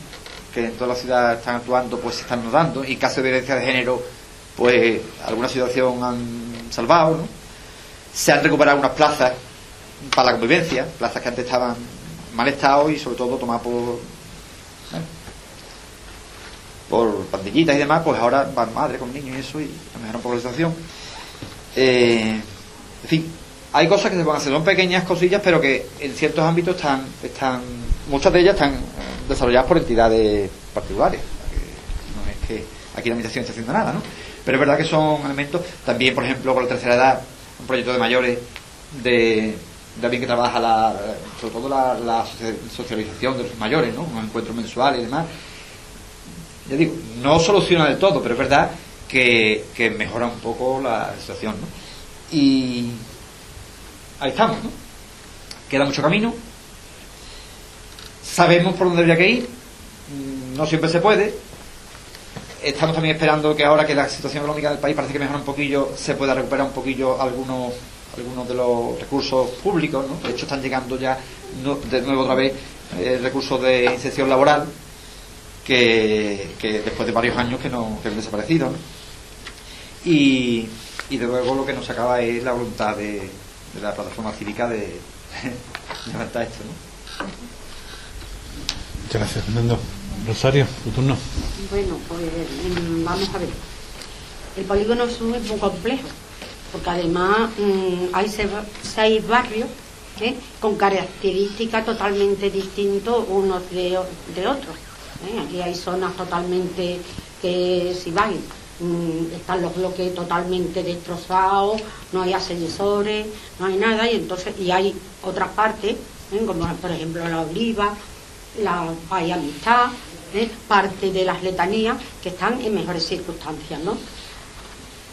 que en toda la ciudad están actuando, pues se están notando. Y en caso de violencia de género, pues alguna situación han salvado. ¿no? Se han recuperado unas plazas para la convivencia, plazas que antes estaban mal estado y sobre todo tomadas por por pandillitas y demás, pues ahora van madre con niños y eso y mejoran un poco la situación. Eh, en fin, hay cosas que se pueden hacer, son pequeñas cosillas, pero que en ciertos ámbitos están, están muchas de ellas están desarrolladas por entidades particulares. No es que aquí la administración esté haciendo nada, ¿no? Pero es verdad que son elementos, también, por ejemplo, con la tercera edad, un proyecto de mayores de, alguien que trabaja la, sobre todo la, socialización de los mayores, ¿no? Un encuentro mensual y demás. Ya digo, no soluciona del todo, pero es verdad que, que mejora un poco la situación, ¿no? Y ahí estamos, ¿no? Queda mucho camino. Sabemos por dónde habría que ir. Mm, no siempre se puede. Estamos también esperando que ahora que la situación económica del país parece que mejora un poquillo, se pueda recuperar un poquillo algunos algunos de los recursos públicos, ¿no? De hecho están llegando ya de nuevo otra vez eh, recursos de inserción laboral que, que, después de varios años que no que han desaparecido, ¿no? Y, y de luego lo que nos acaba es la voluntad de, de la plataforma cívica de, levantar esto. ¿no? Muchas gracias, Fernando. Rosario, tu turno. Bueno, pues mm, vamos a ver. El polígono es muy complejo, porque además mmm, hay seis barrios ¿eh? con características totalmente distintos unos de, de otros. ¿eh? Aquí hay zonas totalmente que si van Mm, están los bloques totalmente destrozados, no hay ascensores, no hay nada, y entonces, y hay otras partes, ¿eh? como por ejemplo la oliva, la hay amistad, ¿eh? parte de las letanías que están en mejores circunstancias, ¿no?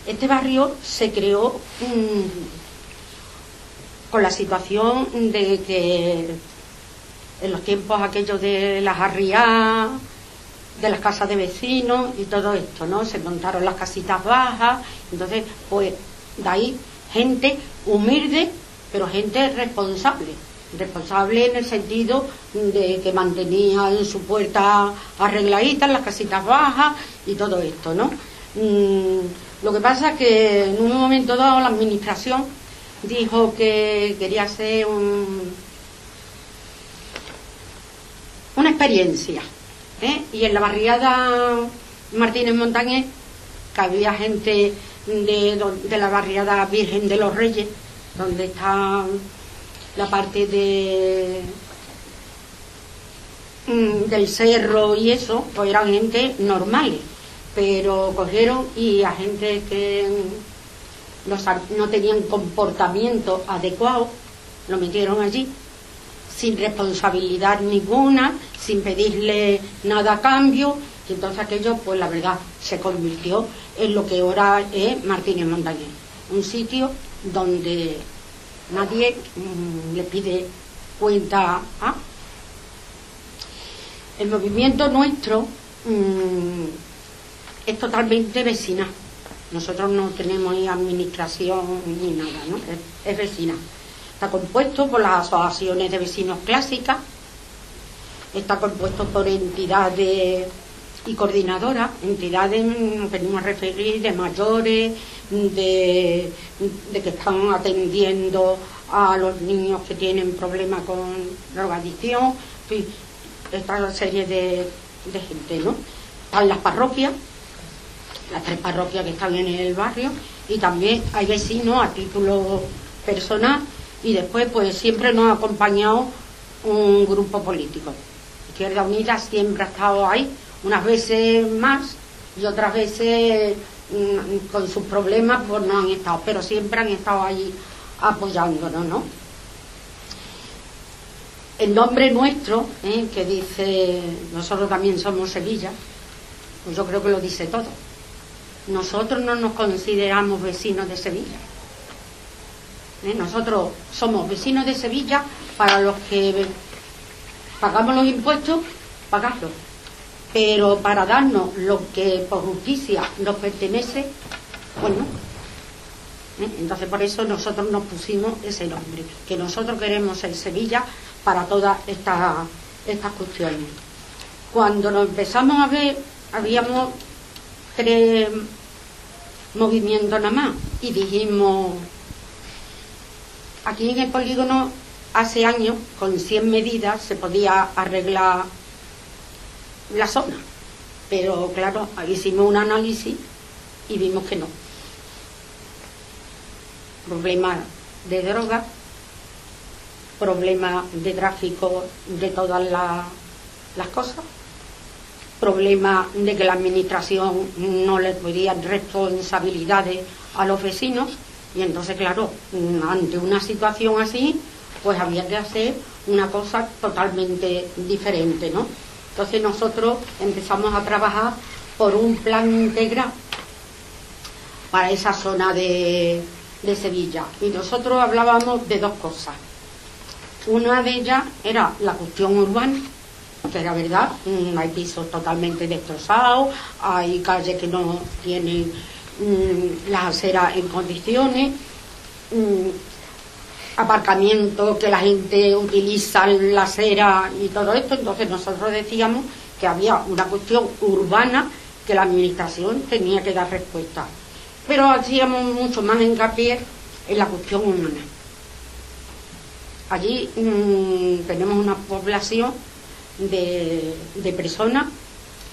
Este barrio se creó mmm, con la situación de que en los tiempos aquellos de las arriadas de las casas de vecinos y todo esto, ¿no? Se montaron las casitas bajas, entonces, pues, de ahí gente humilde, pero gente responsable. Responsable en el sentido de que mantenían su puerta arregladita, las casitas bajas y todo esto, ¿no? Mm, lo que pasa es que en un momento dado la administración dijo que quería hacer un, una experiencia ¿eh? Y en la barriada Martínez Montañés, que había gente de, de, la barriada Virgen de los Reyes, donde está la parte de mm, del cerro y eso, pues eran gente normales, pero cogieron y a gente que no tenían comportamiento adecuado, lo metieron allí sin responsabilidad ninguna, sin pedirle nada a cambio, y entonces aquello, pues la verdad, se convirtió en lo que ahora es Martínez Montañés, un sitio donde nadie mmm, le pide cuenta a. El movimiento nuestro mmm, es totalmente vecinal. Nosotros no tenemos ni administración ni nada, ¿no? Es, es vecina. Está compuesto por las asociaciones de vecinos clásicas, está compuesto por entidades y coordinadoras, entidades, venimos a referir, de mayores, de, que están atendiendo a los niños que tienen problemas con drogadicción, esta serie de, de gente, ¿no? Están las parroquias, las tres parroquias que están en el barrio, y también hay vecinos a título personal y después pues siempre nos ha acompañado un grupo político. Izquierda Unida siempre ha estado ahí, unas veces más y otras veces mm, con sus problemas pues no han estado, pero siempre han estado ahí apoyándonos, ¿no? El nombre nuestro, ¿eh? que dice, nosotros también somos Sevilla, pues yo creo que lo dice todo. Nosotros no nos consideramos vecinos de Sevilla. ¿Eh? Nosotros somos vecinos de Sevilla para los que pagamos los impuestos, pagarlos. Pero para darnos lo que por justicia nos pertenece, bueno, ¿eh? entonces por eso nosotros nos pusimos ese nombre, que nosotros queremos ser Sevilla para todas estas estas cuestiones. Cuando nos empezamos a ver, habíamos movimientos nada más y dijimos, aquí en el polígono hace años, con 100 medidas, se podía arreglar la zona. Pero claro, hicimos un análisis y vimos que no. Problemas de droga, problemas de tráfico de todas las cosas, problemas de que la administración no le podía responsabilidades a los vecinos y entonces claro, ante una situación así, pues había que hacer una cosa totalmente diferente, ¿no? Entonces nosotros empezamos a trabajar por un plan integral para esa zona de, de Sevilla. Y nosotros hablábamos de dos cosas. Una de ellas era la cuestión urbana, que era verdad, mm, hay pisos totalmente destrozados, hay calles que no tienen mm, las aceras en condiciones, mm, aparcamiento que la gente utiliza la acera y todo esto, entonces nosotros decíamos que había una cuestión urbana que la administración tenía que dar respuesta. Pero hacíamos mucho más hincapié en la cuestión humana. Allí tenemos una población de, de, personas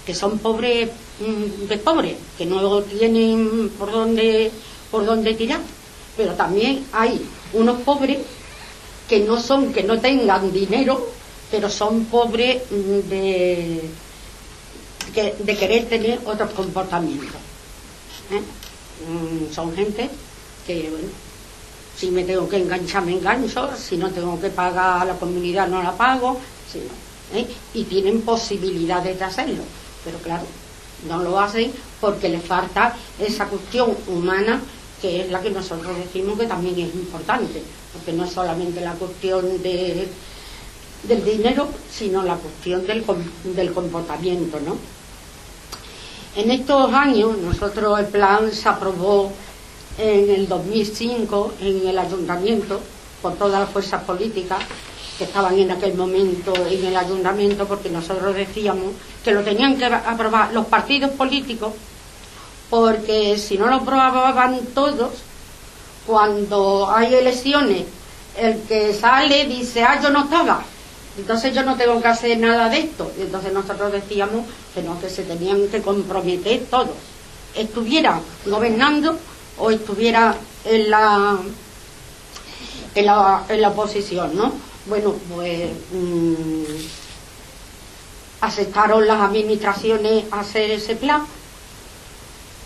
que son pobres mmm, de pobres, que no tienen por dónde, por dónde tirar. Pero también hay unos pobres que no son, que no tengan dinero, pero son pobres de, de querer tener otros comportamientos. ¿eh? Mm, son gente que, bueno, si me tengo que enganchar, me engancho, si no tengo que pagar a la comunidad, no la pago, ¿eh? y tienen posibilidades de hacerlo. Pero claro, no lo hacen porque les falta esa cuestión humana que es la que nosotros decimos que también es importante, porque no es solamente la cuestión de, del dinero, sino la cuestión del, del comportamiento, ¿no? En estos años, nosotros el plan se aprobó en el 2005 en el ayuntamiento por todas las fuerzas políticas que estaban en aquel momento en el ayuntamiento, porque nosotros decíamos que lo tenían que aprobar los partidos políticos porque si no lo aprobaban todos, cuando hay elecciones, el que sale dice, ah, yo no estaba, entonces yo no tengo que hacer nada de esto. Y entonces nosotros decíamos que no, que se tenían que comprometer todos, estuviera gobernando o estuviera en la, en la, en la oposición, ¿no? Bueno, pues mmm, aceptaron las administraciones hacer ese plan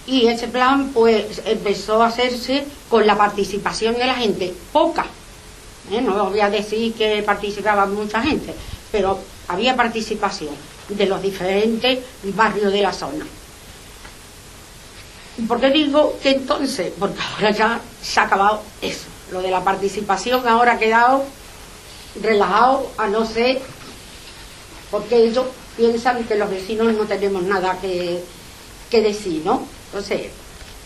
y ese plan pues empezó a hacerse con la participación de la gente, poca. ¿eh? No voy a decir que participaba mucha gente, pero había participación de los diferentes barrios de la zona. ¿Por qué digo que entonces? Porque ahora ya se ha acabado eso. Lo de la participación ahora ha quedado relajado, a no ser porque ellos piensan que los vecinos no tenemos nada que, que decir, ¿no? Entonces,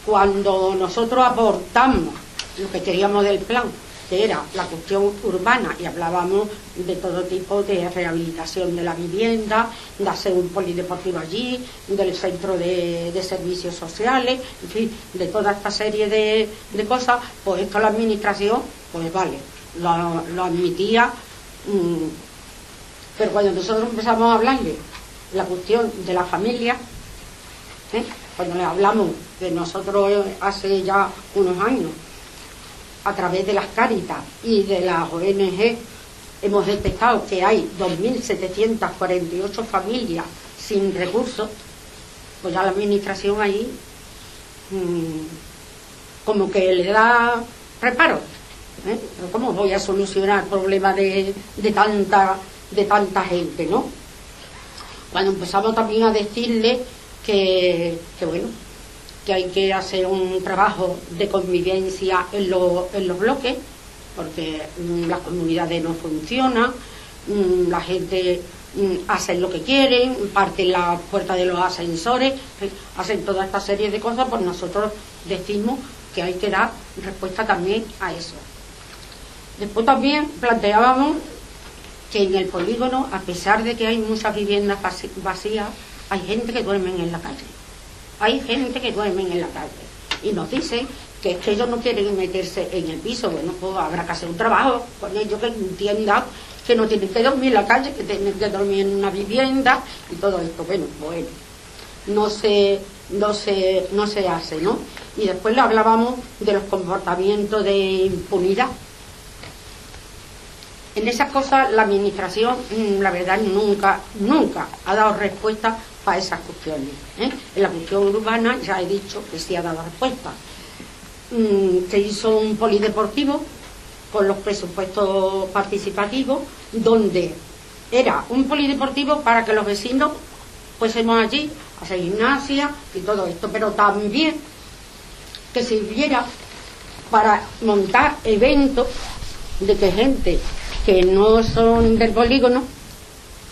cuando nosotros aportamos lo que queríamos del plan, que era la cuestión urbana, y hablábamos de todo tipo de rehabilitación de la vivienda, de hacer un polideportivo allí, del centro de, servicios sociales, en fin, de toda esta serie de, cosas, pues esto la administración, pues vale, lo, admitía, mm, pero cuando nosotros empezamos a hablarle la cuestión de la familia, ¿eh? cuando le hablamos de nosotros hace ya unos años, a través de las Cáritas y de las ONG, hemos detectado que hay 2.748 familias sin recursos, pues ya la administración ahí mm, como que le da reparo. ¿Eh? ¿Cómo voy a solucionar el problema de, de, tanta, de tanta gente, no? Cuando empezamos también a decirle que, que bueno, que hay que hacer un trabajo de convivencia en, en los bloques, porque mm, las comunidades no funcionan, mm, la gente mm, hace lo que quieren, parten la puerta de los ascensores, hacen toda esta serie de cosas, pues nosotros decimos que hay que dar respuesta también a eso. Después también planteábamos que en el polígono, a pesar de que hay muchas viviendas vacías, hay gente que duerme en la calle. Hay gente que duerme en la calle. Y nos dicen que, que ellos no quieren meterse en el piso. Bueno, pues habrá que hacer un trabajo con ellos que entiendan que no tienen que dormir en la calle, que tienen que dormir en una vivienda y todo esto. Bueno, bueno, no se, no se, no se hace, ¿no? Y después le hablábamos de los comportamientos de impunidad. En esas cosas la administración, mm, la verdad, nunca, nunca ha dado respuesta para esas cuestiones. ¿eh? En la cuestión urbana ya he dicho que sí ha dado respuesta. Mm, se hizo un polideportivo con los presupuestos participativos, donde era un polideportivo para que los vecinos fuésemos allí a hacer gimnasia y todo esto, pero también que sirviera para montar eventos de que gente que no son del polígono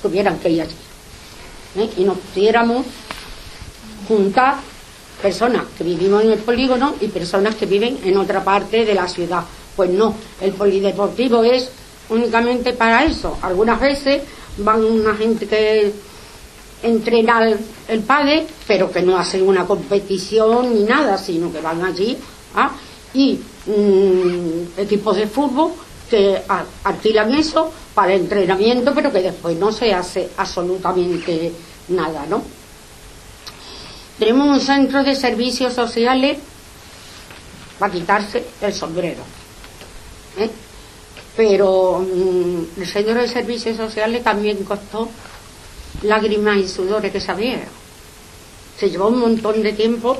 tuvieran que ir allí. ¿eh? Y nos pudiéramos juntar personas que vivimos en el polígono y personas que viven en otra parte de la ciudad. Pues no, el polideportivo es únicamente para eso. Algunas veces van una gente que entrenar el padre, pero que no hacen una competición ni nada, sino que van allí ¿ah? y mm, equipos de fútbol que alquilan eso para entrenamiento, pero que después no se hace absolutamente nada, ¿no? Tenemos un centro de servicios sociales para quitarse el sombrero. ¿eh? Pero mm, el centro de servicios sociales también costó lágrimas y sudores que sabía. Se llevó un montón de tiempo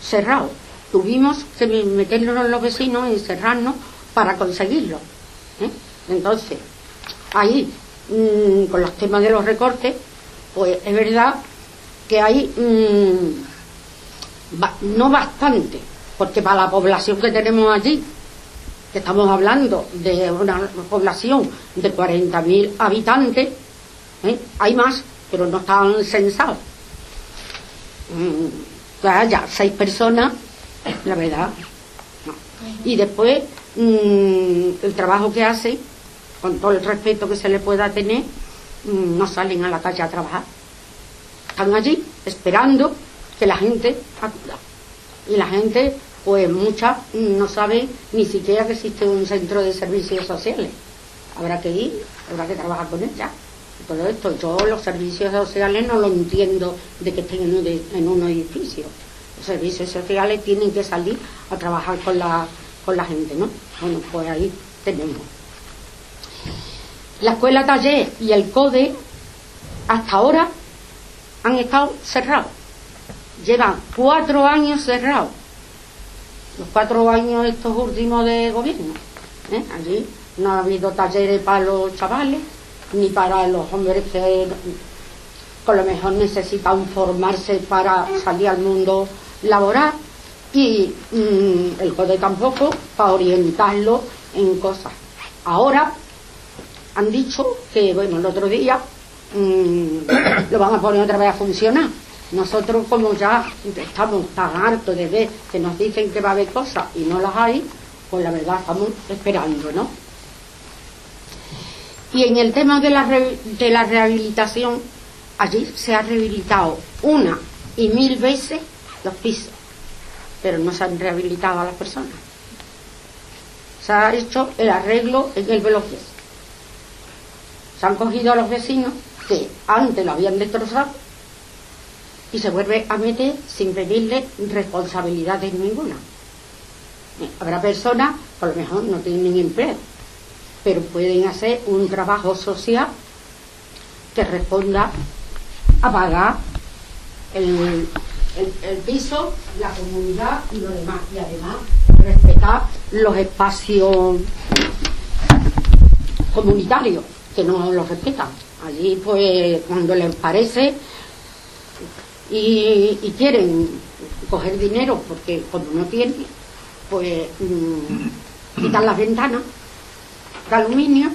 cerrado. Tuvimos que meternos los vecinos encerrarnos para conseguirlo. Entonces, ahí, mm, con los temas de los recortes, pues es verdad que hay mm, no bastante, porque para la población que tenemos allí, que estamos hablando de una población de 40.000 habitantes, ¿eh? Hay más, pero no están censados. Mm, que haya seis personas, la verdad. Y después, mm, el trabajo que hace, con todo el respeto que se le pueda tener, mm, no salen a la calle a trabajar. Están allí esperando que la gente acuda. Y la gente, pues muchas no sabe ni siquiera que existe un centro de servicios sociales. Habrá que ir, habrá que trabajar con ella todo esto. Yo los servicios sociales no lo entiendo de que estén en un, edificio. Los servicios sociales tienen que salir a trabajar con la, con la gente, ¿no? Bueno, pues ahí tenemos. La escuela taller y el CODE hasta ahora han estado cerrados. Llevan cuatro años cerrados. Los cuatro años estos últimos de gobierno. ¿eh? Allí no ha habido talleres para los chavales, ni para los hombres que con lo mejor necesitan formarse para salir al mundo laboral y mm, el CODE tampoco para orientarlo en cosas. Ahora han dicho que, bueno, el otro día mm, lo van a poner otra vez a funcionar. Nosotros como ya estamos tan hartos de ver que nos dicen que va a haber cosas y no las hay, pues la verdad estamos esperando, ¿no? Y en el tema de la, de la rehabilitación, allí se ha rehabilitado una y mil veces los pisos, pero no se han rehabilitado a las personas. Se ha hecho el arreglo en el bloque. Se han cogido a los vecinos que antes lo habían destrozado y se vuelve a meter sin pedirle responsabilidades ninguna. Habrá personas que a lo mejor no tienen empleo pero pueden hacer un trabajo social que responda a pagar el, piso, la comunidad y lo demás. Y además respetar los espacios comunitarios, que no los respetan. Allí, pues, cuando les parece, y, quieren coger dinero porque como no tienen, pues mm, quitan las ventanas de aluminio,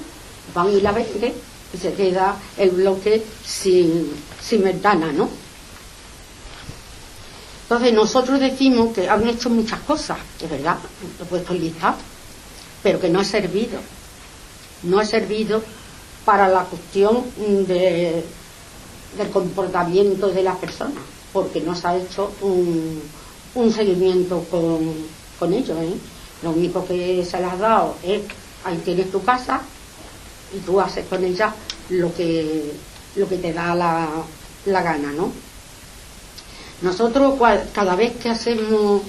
van y la venden y se queda el bloque sin, sin ventana, ¿no? Entonces nosotros decimos que han hecho muchas cosas, es verdad, he puesto el listado, pero que no ha servido. No ha servido para la cuestión de, del comportamiento de las personas, porque no se ha hecho un, un seguimiento con, con ellos. ¿eh? Lo único que se les ha dado es, ahí tienes tu casa y tú haces con ella lo que, lo que te da la, la gana, ¿no? Nosotros cada vez que hacemos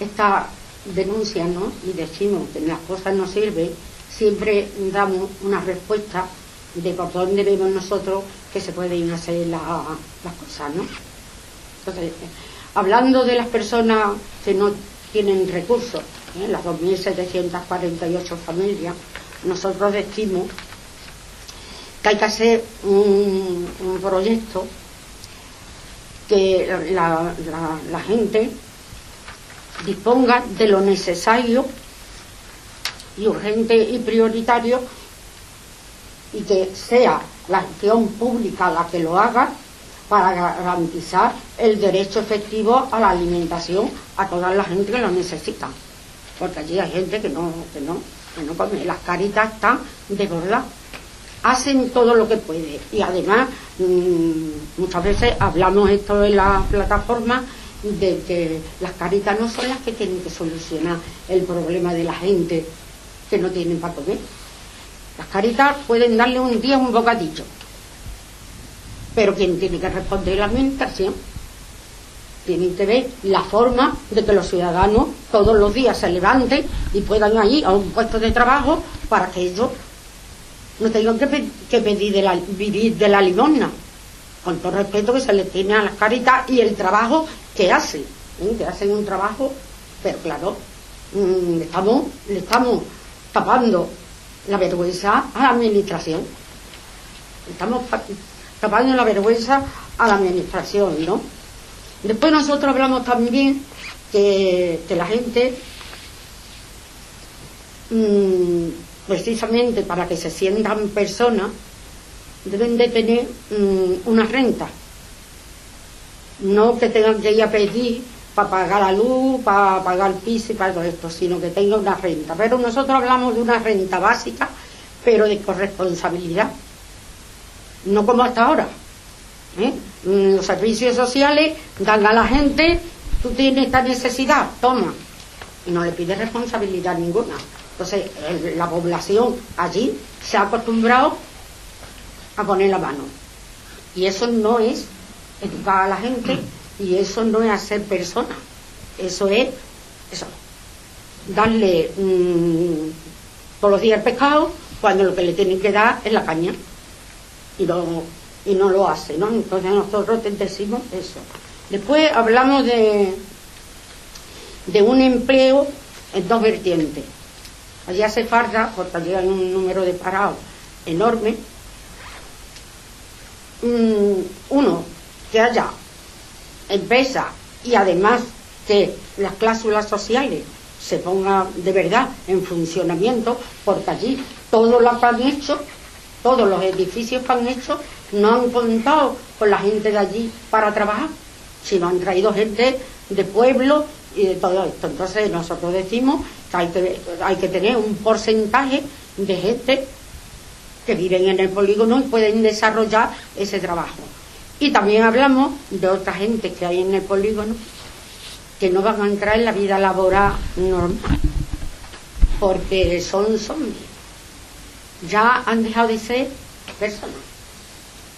esta denuncia, ¿no? Y decimos que las cosas no sirven, siempre damos una respuesta de por dónde vemos nosotros que se pueden hacer las cosas, ¿no? Entonces, hablando de las personas que no tienen recursos, ¿eh? las 2.748 familias, nosotros decimos que hay que hacer un, proyecto que la gente disponga de lo necesario y urgente y prioritario y que sea la acción pública la que lo haga para garantizar el derecho efectivo a la alimentación a toda la gente que lo necesita. Porque allí hay gente que no, que no, que no come. Las caritas están de verdad. Hacen todo lo que puede. Y además, mm, muchas veces hablamos esto en la plataforma de que las caritas no son las que tienen que solucionar el problema de la gente que no tienen para comer. Las caritas pueden darle un día un bocadillo, pero quien tiene que responder es la administración. Tienen que ver la forma de que los ciudadanos todos los días se levanten y puedan ir a un puesto de trabajo para que ellos no tengan que, pedir de la, vivir limosna, con todo respeto que se les tiene a las caritas y el trabajo que hacen, ¿eh? que hacen un trabajo, pero claro, mm, estamos, le estamos tapando la vergüenza a la administración. Estamos tapando la vergüenza a la administración, ¿no? Después nosotros hablamos también que, la gente, mm, precisamente para que se sientan personas, deben de tener mm, una renta. No que tengan que ir a pedir para pagar la luz, para pagar el piso y para todo esto, sino que tenga una renta. Pero nosotros hablamos de una renta básica, pero de corresponsabilidad, no como hasta ahora. ¿eh? Los servicios sociales dan a la gente, tú tienes esta necesidad, toma, y no le pides responsabilidad ninguna. Entonces, la población allí se ha acostumbrado a poner la mano. Y eso no es educar a la gente y eso no es hacer persona, eso es eso, darle mm, todos los días pescado cuando lo que le tienen que dar es la caña y, no, y no lo hace, ¿no? Entonces nosotros decimos eso. Después hablamos de, de un empleo en dos vertientes. Allí hace falta, porque allí hay un número de parados enorme, mm, uno, que haya empresa y además que las cláusulas sociales se pongan de verdad en funcionamiento, porque allí todo lo que han hecho, todos los edificios que han hecho, no han contado con la gente de allí para trabajar, sino han traído gente de pueblo y de todo esto. Entonces nosotros decimos que hay que, hay que tener un porcentaje de gente que viven en el polígono y pueden desarrollar ese trabajo. Y también hablamos de otra gente que hay en el polígono que no van a entrar en la vida laboral normal, porque son zombies. Ya han dejado de ser personas.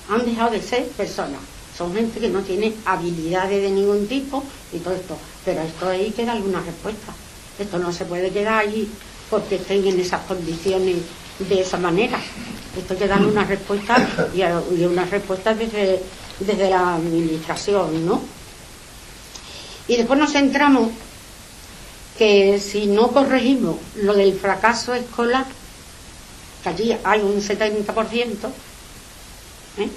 Han dejado de ser personas. Son gente que no tiene habilidades de ningún tipo y todo esto. Pero esto hay que darle una respuesta. Esto no se puede quedar ahí porque estén en esas condiciones de esa manera. Esto hay que darle una respuesta y, una respuesta desde desde la administración, ¿no? Y después nos centramos que si no corregimos lo del fracaso escolar, que allí hay un 70%, ¿eh?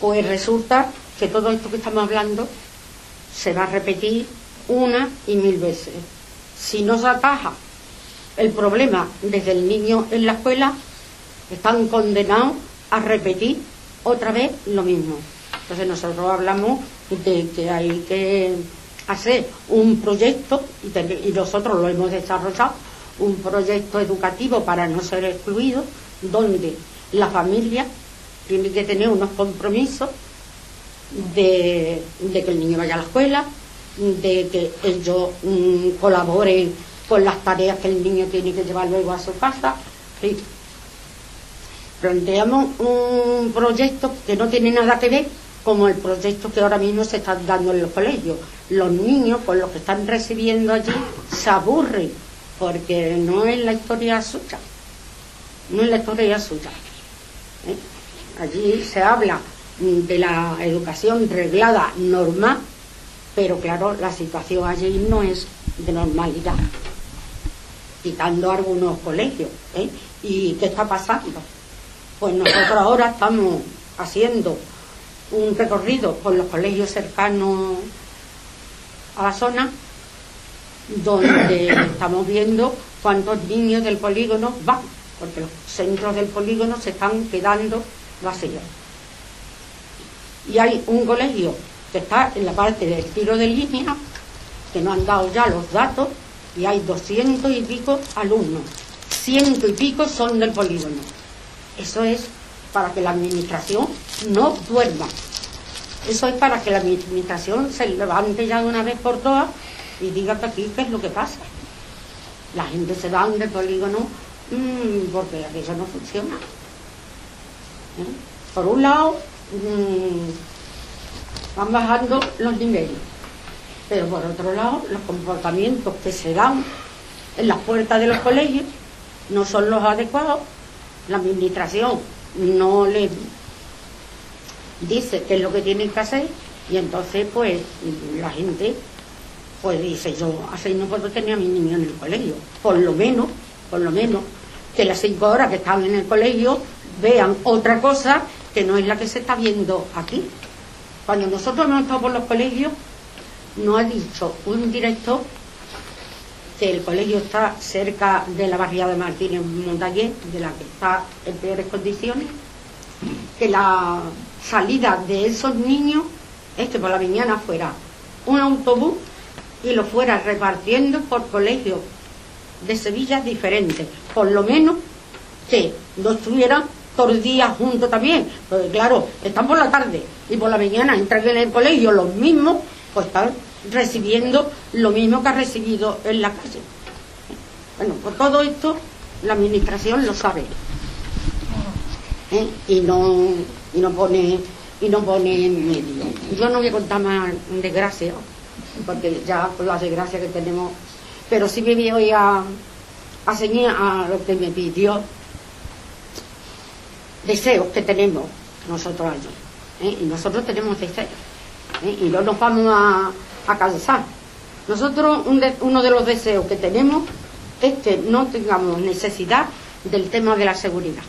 pues resulta que todo esto que estamos hablando se va a repetir una y mil veces. Si no se ataja el problema desde el niño en la escuela, están condenados a repetir otra vez lo mismo. Entonces nosotros hablamos de que hay que hacer un proyecto, y, nosotros lo hemos desarrollado, un proyecto educativo para no ser excluidos, donde la familia tiene que tener unos compromisos de, que el niño vaya a la escuela, de que ellos mm, colaboren con las tareas que el niño tiene que llevar luego a su casa. Planteamos un proyecto que no tiene nada que ver como el proyecto que ahora mismo se está dando en los colegios. Los niños, con los que están recibiendo allí, se aburren, porque no es la historia suya, no es la historia suya. ¿eh? Allí se habla de la educación reglada normal, pero claro, la situación allí no es de normalidad, quitando algunos colegios. ¿eh? ¿Y qué está pasando? Pues nosotros ahora estamos haciendo un recorrido por los colegios cercanos a la zona, donde estamos viendo cuántos niños del polígono van, porque los centros del polígono se están quedando vacíos. Y hay un colegio que está en la parte del tiro de línea, que no han dado ya los datos, y hay doscientos y pico alumnos. Ciento y pico son del polígono. Eso es para que la administración no duerma. Eso es para que la administración se levante ya de una vez por todas y diga que aquí qué es lo que pasa. La gente se va del polígono mmm, porque aquello no funciona. ¿Eh? Por un lado, mmm, van bajando los niveles, pero por otro lado, los comportamientos que se dan en las puertas de los colegios no son los adecuados. La administración no le dice qué es lo que tienen que hacer y entonces pues la gente pues dice yo así no puedo tener a mi niño en el colegio por lo menos por lo menos que las cinco horas que están en el colegio vean otra cosa que no es la que se está viendo aquí. Cuando nosotros hemos estado por los colegios nos ha dicho un director que el colegio está cerca de la barriada de Martínez Montañés de la que está en peores condiciones que la salida de esos niños es que por la mañana fuera un autobús y lo fuera repartiendo por colegios de Sevilla diferentes, por lo menos que no estuvieran todos los días juntos también, porque claro, están por la tarde y por la mañana entran en el colegio los mismos, pues están recibiendo lo mismo que ha recibido en la calle. Bueno, por todo esto la administración lo sabe. ¿eh? y no y no pone y no pone en medio. Yo no voy a contar más desgracia, porque ya con las desgracias que tenemos, pero sí me voy a, a ceñir a lo que me pidió, deseos que tenemos nosotros allí. ¿eh? Y nosotros tenemos deseos, ¿eh? y no nos vamos a, a cansar. Nosotros, uno de los deseos que tenemos es que no tengamos necesidad del tema de la seguridad.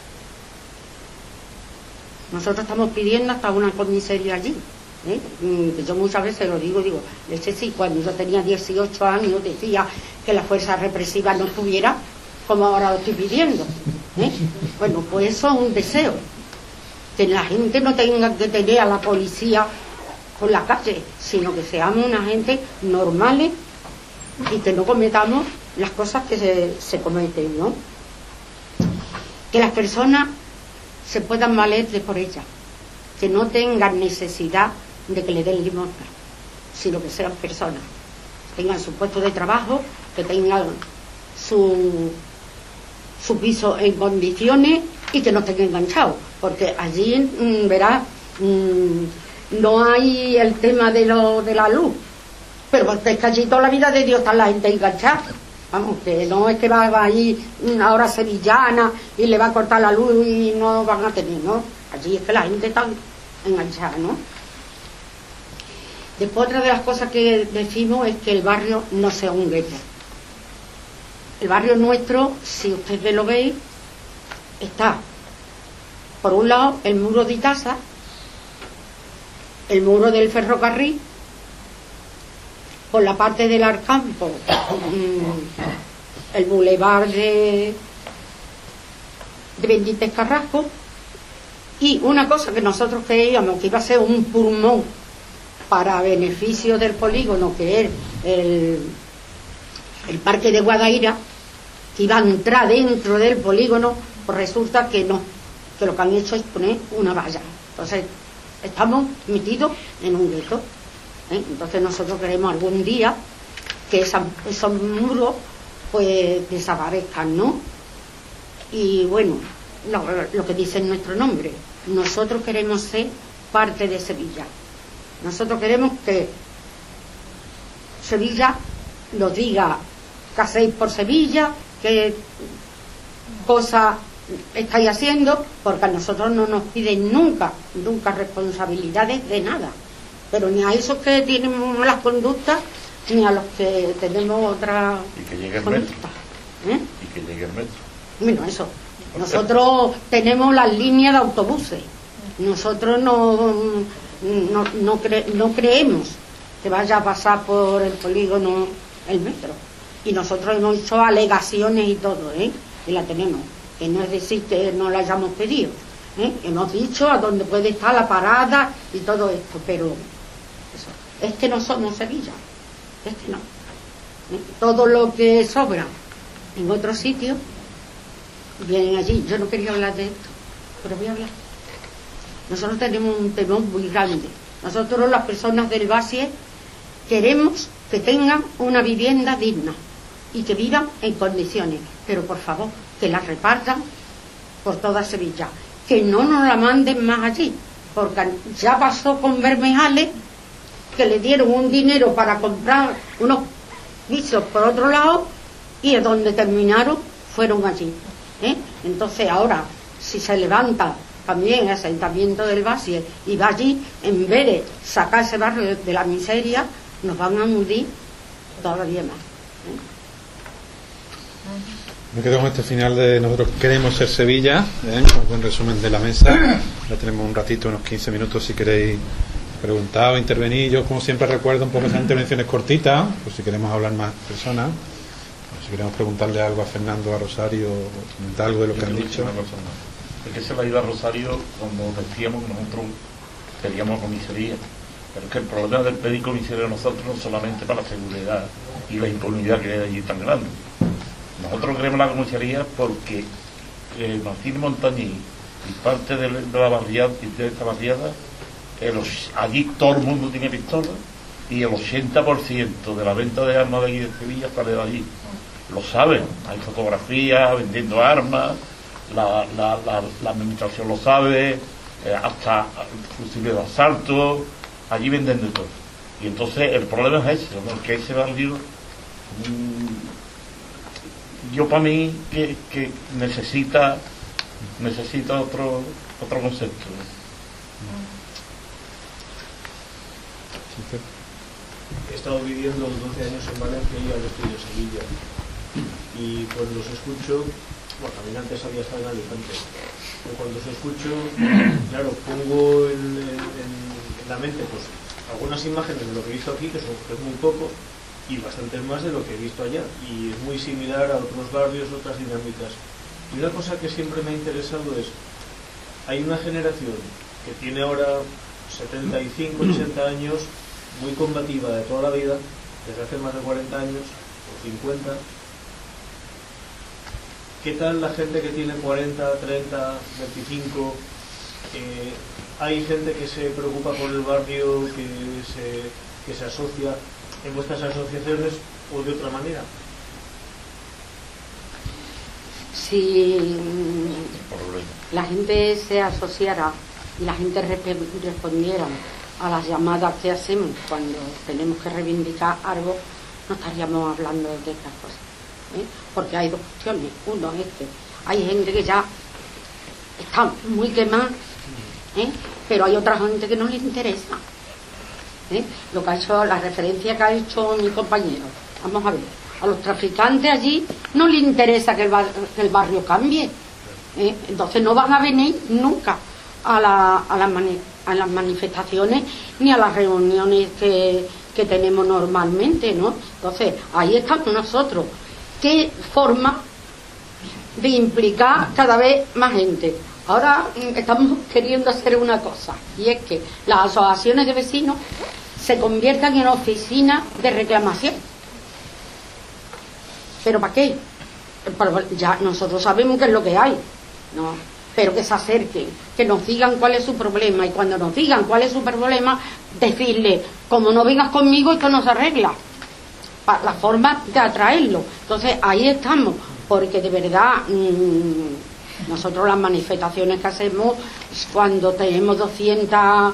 Nosotros estamos pidiendo hasta una comisaría allí. ¿eh? Mm, yo muchas veces lo digo, digo, ese sí, cuando yo tenía 18 años decía que la fuerza represiva no estuviera como ahora lo estoy pidiendo. ¿eh? Bueno, pues eso es un deseo. Que la gente no tenga que tener a la policía por la calle, sino que seamos una gente normales y que no cometamos las cosas que se, cometen, ¿no? Que las personas se puedan valer por ella, que no tengan necesidad de que le den limosna, sino que sean personas, tengan su puesto de trabajo, que tengan su, su piso en condiciones y que no estén enganchados, porque allí, mm, verás, mm, no hay el tema de, lo, de la luz, pero es allí toda la vida de Dios está la gente enganchada. Vamos, que no es que va, a ir ahora sevillana y le va a cortar la luz y no van a tener, ¿no? Allí es que la gente está enganchada, ¿no? Después otra de las cosas que decimos es que el barrio no sea un gueto. El barrio nuestro, si ustedes lo veis, está por un lado el muro de Itaza el muro del ferrocarril, por la parte del Arcampo, mm, el bulevar de, de Benítez Carrasco, y una cosa que nosotros creíamos que iba a ser un pulmón para beneficio del polígono, que es el, el parque de Guadaira, que iba a entrar dentro del polígono, pues resulta que no, que lo que han hecho es poner una valla. Entonces, estamos metidos en un gueto. ¿eh? Entonces nosotros queremos algún día que esos muros pues desaparezcan, ¿no? Y bueno, lo, que dice nuestro nombre, nosotros queremos ser parte de Sevilla. Nosotros queremos que Sevilla lo diga, que hacéis por Sevilla, qué cosa estáis haciendo, porque a nosotros no nos piden nunca, nunca responsabilidades de nada. Pero ni a esos que tienen las conductas, ni a los que tenemos otra y que llegue el metro. ¿Eh? Y que llegue el metro. Bueno, eso. Nosotros tenemos las líneas de autobuses. Nosotros no, no, no, no creemos que vaya a pasar por el polígono el metro y nosotros hemos hecho alegaciones y todo, ¿eh? Y la tenemos. No es decir que no la hayamos pedido. ¿eh? Hemos dicho a dónde puede estar la parada y todo esto, pero eso. es que no somos Sevilla. Es que no. ¿eh? Todo lo que sobra en otro sitio vienen allí. Yo no quería hablar de esto, pero voy a hablar. Nosotros tenemos un temor muy grande. Nosotros, las personas del base, queremos que tengan una vivienda digna y que vivan en condiciones. Pero por favor, que la repartan por toda Sevilla. Que no nos la manden más allí. Porque ya pasó con Bermejales que le dieron un dinero para comprar unos pisos por otro lado y donde terminaron fueron allí. ¿eh? Entonces ahora, si se levanta también el asentamiento del Basie y va allí, en vez de sacar ese barrio de la miseria, nos van a hundir todavía más. Me quedo con este final de nosotros queremos ser Sevilla, ¿eh? un buen resumen de la mesa. Ya tenemos un ratito, unos 15 minutos si queréis preguntar o intervenir. Yo como siempre recuerdo un poco esas intervenciones cortitas, por si queremos hablar más personas. si queremos preguntarle algo a Fernando, a Rosario, comentar algo de lo que han dicho. ¿Por qué se va a ir a Rosario cuando decíamos que nosotros queríamos comisaría? Pero es que el problema del pedir comisaría a nosotros no solamente para la seguridad y la impunidad que hay allí tan grande nosotros queremos la comisaría porque eh, Martín Montañí y parte de, la barriada, de esta barriada, allí todo el mundo tiene pistola y el 80% de la venta de armas de aquí de Sevilla sale de allí. Lo saben, hay fotografías vendiendo armas, la, administración lo sabe, eh, hasta fusiles de asalto, allí venden de todo. Y entonces el problema es ese, que ese barrio yo para mí que, necesita necesita otro otro concepto he estado viviendo 12 años en Valencia y ahora estoy en Sevilla. Y cuando los escucho bueno también antes había estado en Alicante pero cuando los escucho claro pongo en, la mente pues algunas imágenes de lo que he visto aquí que, son, que es muy poco y bastante más de lo que he visto allá. Y es muy similar a otros barrios, otras dinámicas. Y una cosa que siempre me ha interesado es, hay una generación que tiene ahora 75, 80 años, muy combativa de toda la vida, desde hace más de 40 años o 50. ¿Qué tal la gente que tiene 40, 30, 25? hay gente que se preocupa por el barrio, que se, que se asocia en vuestras asociaciones o de otra manera? Si la gente se asociara y la gente respondiera a las llamadas que hacemos cuando tenemos que reivindicar algo, no estaríamos hablando de estas cosas. ¿eh? Porque hay dos cuestiones. Uno es que hay gente que ya está muy quemada, ¿eh? pero hay otra gente que no le interesa. ¿Eh? lo que ha hecho, la referencia que ha hecho mi compañero. Vamos a ver, a los traficantes allí no les interesa que el, barrio cambie. ¿eh? Entonces no van a venir nunca a la, a la a las manifestaciones ni a las reuniones que, que tenemos normalmente, ¿no? Entonces, ahí estamos nosotros. ¿Qué forma de implicar cada vez más gente? Ahora mm, estamos queriendo hacer una cosa, y es que las asociaciones de vecinos se conviertan en oficinas de reclamación. ¿Pero para qué? Pero ya nosotros sabemos qué es lo que hay, ¿no? Pero que se acerquen, que nos digan cuál es su problema y cuando nos digan cuál es su problema, decirle, como no vengas conmigo, esto no se arregla. La forma de atraerlo. Entonces ahí estamos, porque de verdad mm, nosotros las manifestaciones que hacemos, cuando tenemos 200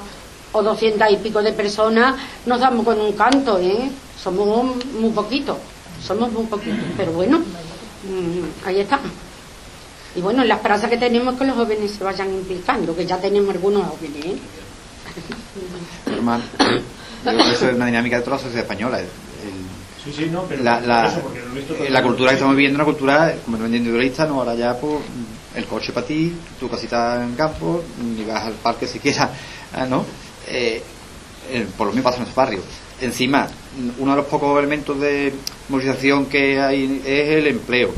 o 200 y pico de personas, nos damos con un canto, ¿eh? Somos muy poquitos, somos muy poquitos, pero bueno, mm, ahí estamos. Y bueno, la esperanza que tenemos es que los jóvenes se vayan implicando, que ya tenemos algunos jóvenes, ¿eh? Normal. Yo creo que eso es una dinámica de toda la sociedad española. El- el- Sí, sí, no, pero la, la, eso, eh, la cultura que estamos viviendo es una cultura completamente individualista, no ahora ya pues el coche para ti, tu casita en campo, y vas al parque si quieras, ah, ¿no? Eh, eh, por lo mismo pasa en los barrios. Encima, uno de los pocos elementos de movilización que hay es el empleo.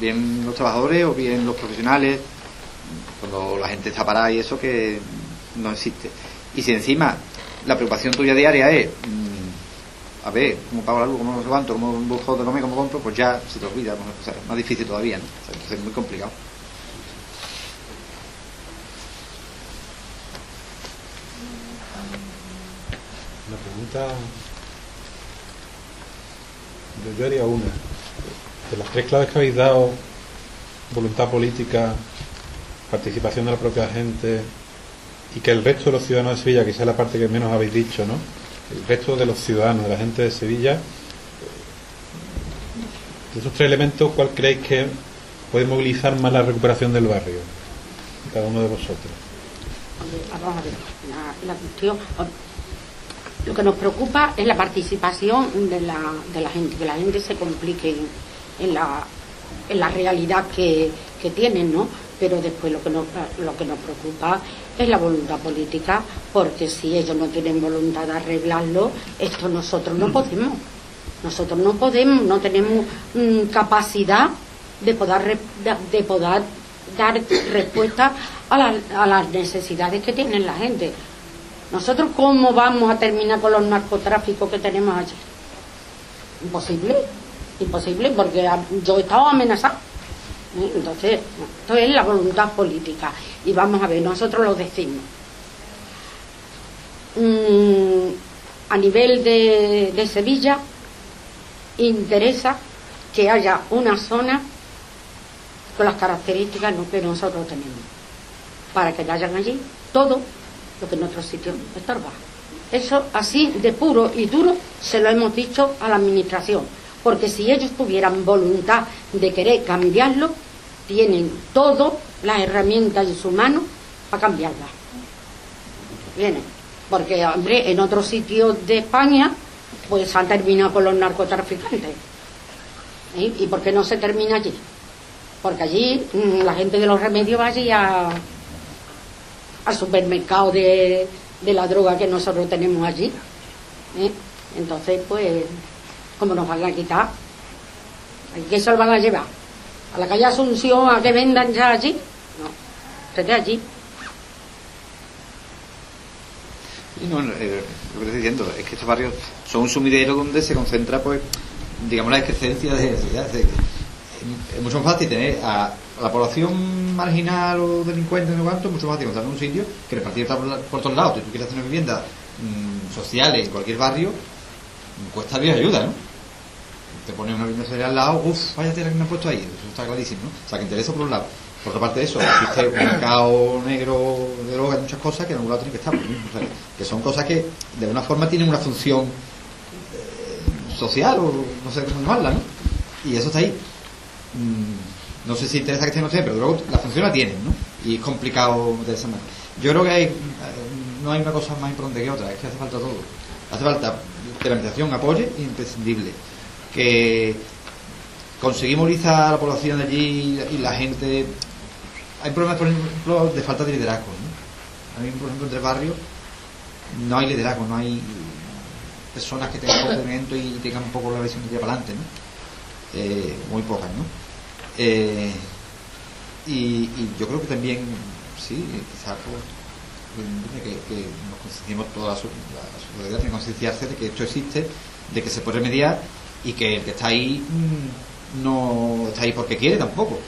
Bien los trabajadores o bien los profesionales, cuando la gente está parada y eso que no existe. Y si encima la preocupación tuya diaria es, mm, a ver, cómo pago la luz, cómo me levanto, cómo busco de comer, cómo compro, pues ya se te olvida. O sea, más difícil todavía, entonces es muy complicado. Yo, haría una. De las tres claves que habéis dado, voluntad política, participación de la propia gente y que el resto de los ciudadanos de Sevilla, que sea la parte que menos habéis dicho, ¿no? El resto de los ciudadanos, de la gente de Sevilla, de esos tres elementos, ¿cuál creéis que puede movilizar más la recuperación del barrio? Cada uno de vosotros. Vamos a ver, la cuestión. Lo que nos preocupa es la participación de la, de la gente, que la gente se complique en, en la, en la realidad que, que tienen, ¿no? Pero después lo que, nos, lo que nos preocupa es la voluntad política, porque si ellos no tienen voluntad de arreglarlo, esto nosotros no podemos. Nosotros no podemos, no tenemos mm, capacidad de poder, de poder dar respuesta a, la- a las necesidades que tiene la gente. Nosotros, ¿cómo vamos a terminar con los narcotráficos que tenemos allí? Imposible, imposible, porque yo he estado amenazado. ¿eh? Entonces, esto es la voluntad política. Y vamos a ver, nosotros lo decimos. Mm, a nivel de, de Sevilla, interesa que haya una zona con las características que nosotros tenemos, para que hayan allí todo lo que en otros sitios estorba. Eso así de puro y duro se lo hemos dicho a la administración, porque si ellos tuvieran voluntad de querer cambiarlo, tienen todas las herramientas en su mano para cambiarlas. Viene, porque hombre, en otros sitios de España pues han terminado con los narcotraficantes. ¿Eh? ¿Y por qué no se termina allí? Porque allí mm, la gente de los remedios va allí a, al supermercado de, de la droga que nosotros tenemos allí. ¿eh? Entonces, pues, ¿cómo nos van a quitar? ¿A qué se lo van a llevar? ¿A la calle Asunción a que vendan ya allí? No, desde allí. Y no, eh, lo que estoy diciendo es que estos barrios son un sumidero donde se concentra, pues, digamos, la excrescencia de la sociedad. Es, es mucho más fácil tener a la población marginal o delincuente, no cuánto, mucho más encontrar en un sitio que repartir por, todos lados. Si tú quieres tener viviendas mm, sociales en cualquier barrio, cuesta bien ayuda, ¿no? Te pones una vivienda social al lado, uff, vaya tela que me han puesto ahí, eso está clarísimo, ¿no? O sea, que interesa por un lado. Por otra parte de eso, existe un mercado negro de drogas muchas cosas que en algún lado tienen que estar, mismo, o sea, que son cosas que de alguna forma tienen una función eh, social o no sé cómo llamarla, ¿no? Y eso está ahí. Mm, no sé si interesa que estén ustedes, pero luego la función la tienen, ¿no? Y es complicado de esa manera. Yo creo que hay, eh, no hay una cosa más importante que otra, es que hace falta todo. Hace falta que la administración apoye, imprescindible. Que conseguir movilizar a la población de allí y la gente. Hay problemas, por ejemplo, de falta de liderazgo, ¿no? A mí, por ejemplo, entre barrios no hay liderazgo, no hay personas que tengan conocimiento y tengan un poco la visión de para adelante, ¿no? Eh, muy pocas, ¿no? Eh, y, y yo creo que también, sí, quizás pues, que, que nos concienciemos toda la, so- la sociedad tiene que concienciarse de que esto existe, de que se puede remediar y que el que está ahí mm, no está ahí porque quiere tampoco.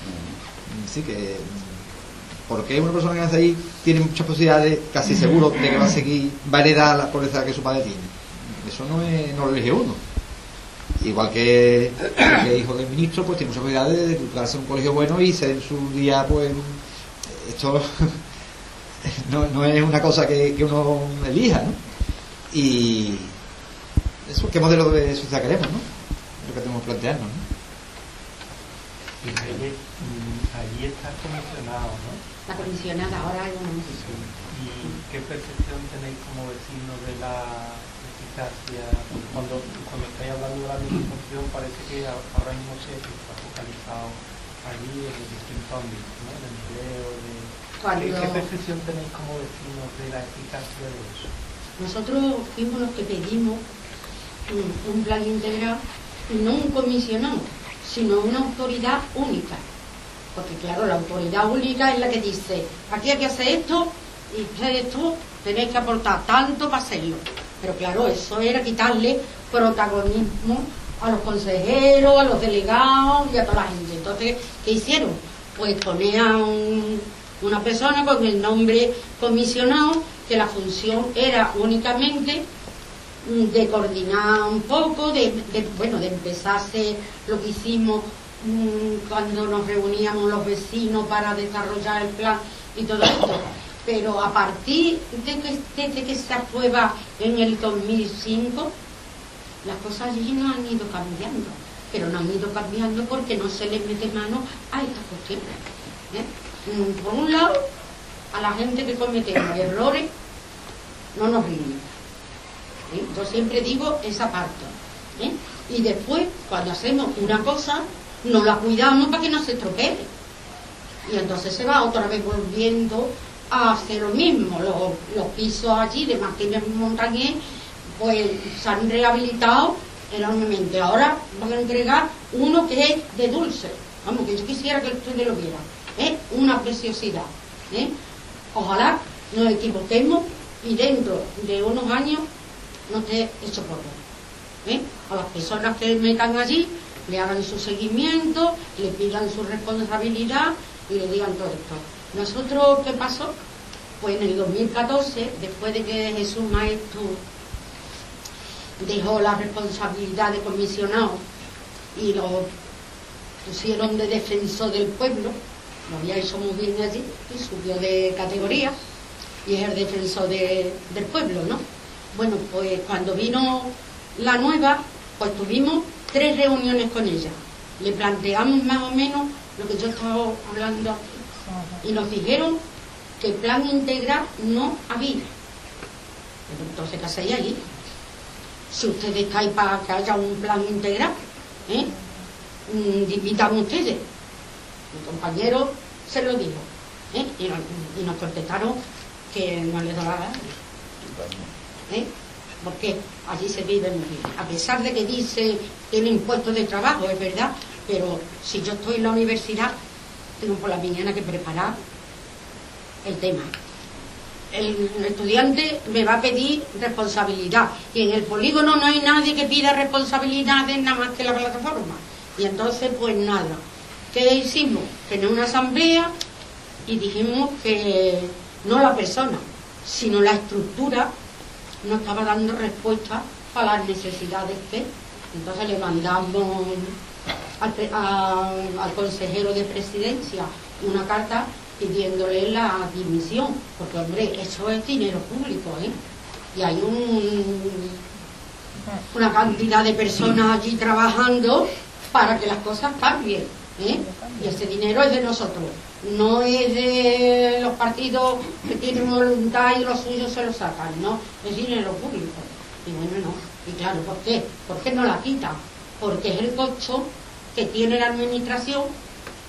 Sí, que mm, porque una persona que nace ahí tiene muchas posibilidades, casi seguro, de que va a seguir, va a heredar la pobreza que su padre tiene. Eso no, es, no lo elige uno. Igual que, que hijo del ministro, pues tiene muchas posibilidades de educarse en un colegio bueno y ser en su día, pues, esto no, no es una cosa que, que uno elija, ¿no? Y eso, ¿qué modelo de sociedad queremos, no? Lo que tenemos que plantearnos, ¿no? Y allí, mm, allí está comisionado, ¿no? La comisionada ahora hay un... ¿Y qué percepción tenéis como vecinos de la eficacia? Cuando, cuando estáis hablando de la administración parece que ahora mismo se está focalizado allí en distintos ámbitos, ¿no? De empleo, de... Cuando- ¿Qué, percepción tenéis como vecinos de la eficacia de eso? Nosotros fuimos los que pedimos un, un plan integral y no un comisionado, sino una autoridad única. Porque claro, la autoridad única es la que dice, aquí hay que hacer esto y ustedes esto tenéis que aportar tanto para hacerlo. Pero claro, eso era quitarle protagonismo a los consejeros, a los delegados y a toda la gente. Entonces, ¿qué hicieron? Pues poner a un- una persona con el nombre comisionado, que la función era únicamente mm, de coordinar un poco, de, de- bueno, de empezar a hacer lo que hicimos mm, cuando nos reuníamos los vecinos para desarrollar el plan y todo esto. Pero a partir de que, se aprueba en el 2005, las cosas allí no han ido cambiando, pero no han ido cambiando porque no se les mete mano a estas cuestiones. ¿eh? Mm, Por un lado, a la gente que cometemos errores, no nos rinden. ¿eh? Yo siempre digo esa parte. ¿eh? Y después, cuando hacemos una cosa, no la cuidamos para que no se estropee. Y entonces se va otra vez volviendo a hacer lo mismo. Los, los pisos allí de Martínez Montañés, pues se han rehabilitado enormemente. Ahora van a entregar uno que es de dulce. Vamos, que yo quisiera que ustedes lo vieran. Es una preciosidad. ¿eh? Ojalá nos equivoquemos y dentro de unos años no esté hecho polvo. ¿eh? A las personas que metan allí, le hagan su seguimiento, le pidan su responsabilidad y le digan todo esto. Nosotros, ¿qué pasó? Pues en el 2014, después de que Jesús Maestro dejó la responsabilidad de comisionado y lo pusieron de defensor del pueblo, lo había hecho muy bien allí y subió de categoría y es el defensor de- del pueblo, ¿no? Bueno, pues cuando vino la nueva, pues tuvimos tres reuniones con ella. Le planteamos más o menos lo que yo estaba hablando. Y nos dijeron que plan integral no había. Pero entonces, ¿qué hacéis allí? Si ustedes estáis para que haya un plan integral, ¿eh? Mm, ustedes. Mi compañero se lo dijo. ¿eh? Y, nos, y contestaron que no les daba la gana. ¿eh? Porque allí se vive muy bien. A pesar de que dice el impuesto de trabajo, es verdad, pero si yo estoy en la universidad, tengo por la mañana que preparar el tema. El estudiante me va a pedir responsabilidad y en el polígono no hay nadie que pida responsabilidades nada más que la plataforma. Y entonces, pues nada. ¿Qué hicimos? Tener una asamblea y dijimos que no la persona, sino la estructura no estaba dando respuesta a las necesidades que. Entonces le mandamos al, a- al consejero de presidencia una carta pidiéndole la dimisión, porque hombre, eso es dinero público, ¿eh? Y hay un, una cantidad de personas allí trabajando para que las cosas cambien, ¿eh? Y ese dinero es de nosotros, no es de los partidos que tienen voluntad y los suyos se lo sacan, no, es dinero público. Y bueno, no. Y claro, ¿por qué? ¿Por qué no la quitan? Porque es el costo que tiene la administración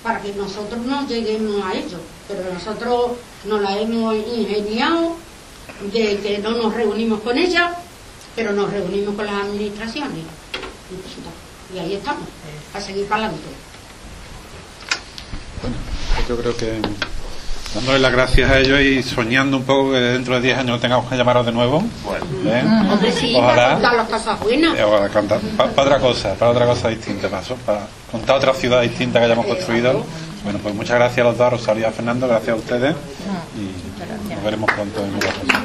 para que nosotros no lleguemos a ello. Pero nosotros nos la hemos ingeniado de que no nos reunimos con ella, pero nos reunimos con las administraciones. Y. Y ahí estamos, a seguir para adelante. Yo creo que dándole las gracias a ellos y soñando un poco que dentro de 10 años tengamos que llamaros de nuevo. ¿eh? Hombre, sí, para Ojalá. contar las cosas buenas. Eh, ojalá contar- pa- para otra cosa, para otra cosa distinta, para, para contar otra ciudad distinta que hayamos construido. Bueno, pues muchas gracias a los dos, a Rosario y a Fernando, gracias a ustedes y nos veremos pronto en otra cosa.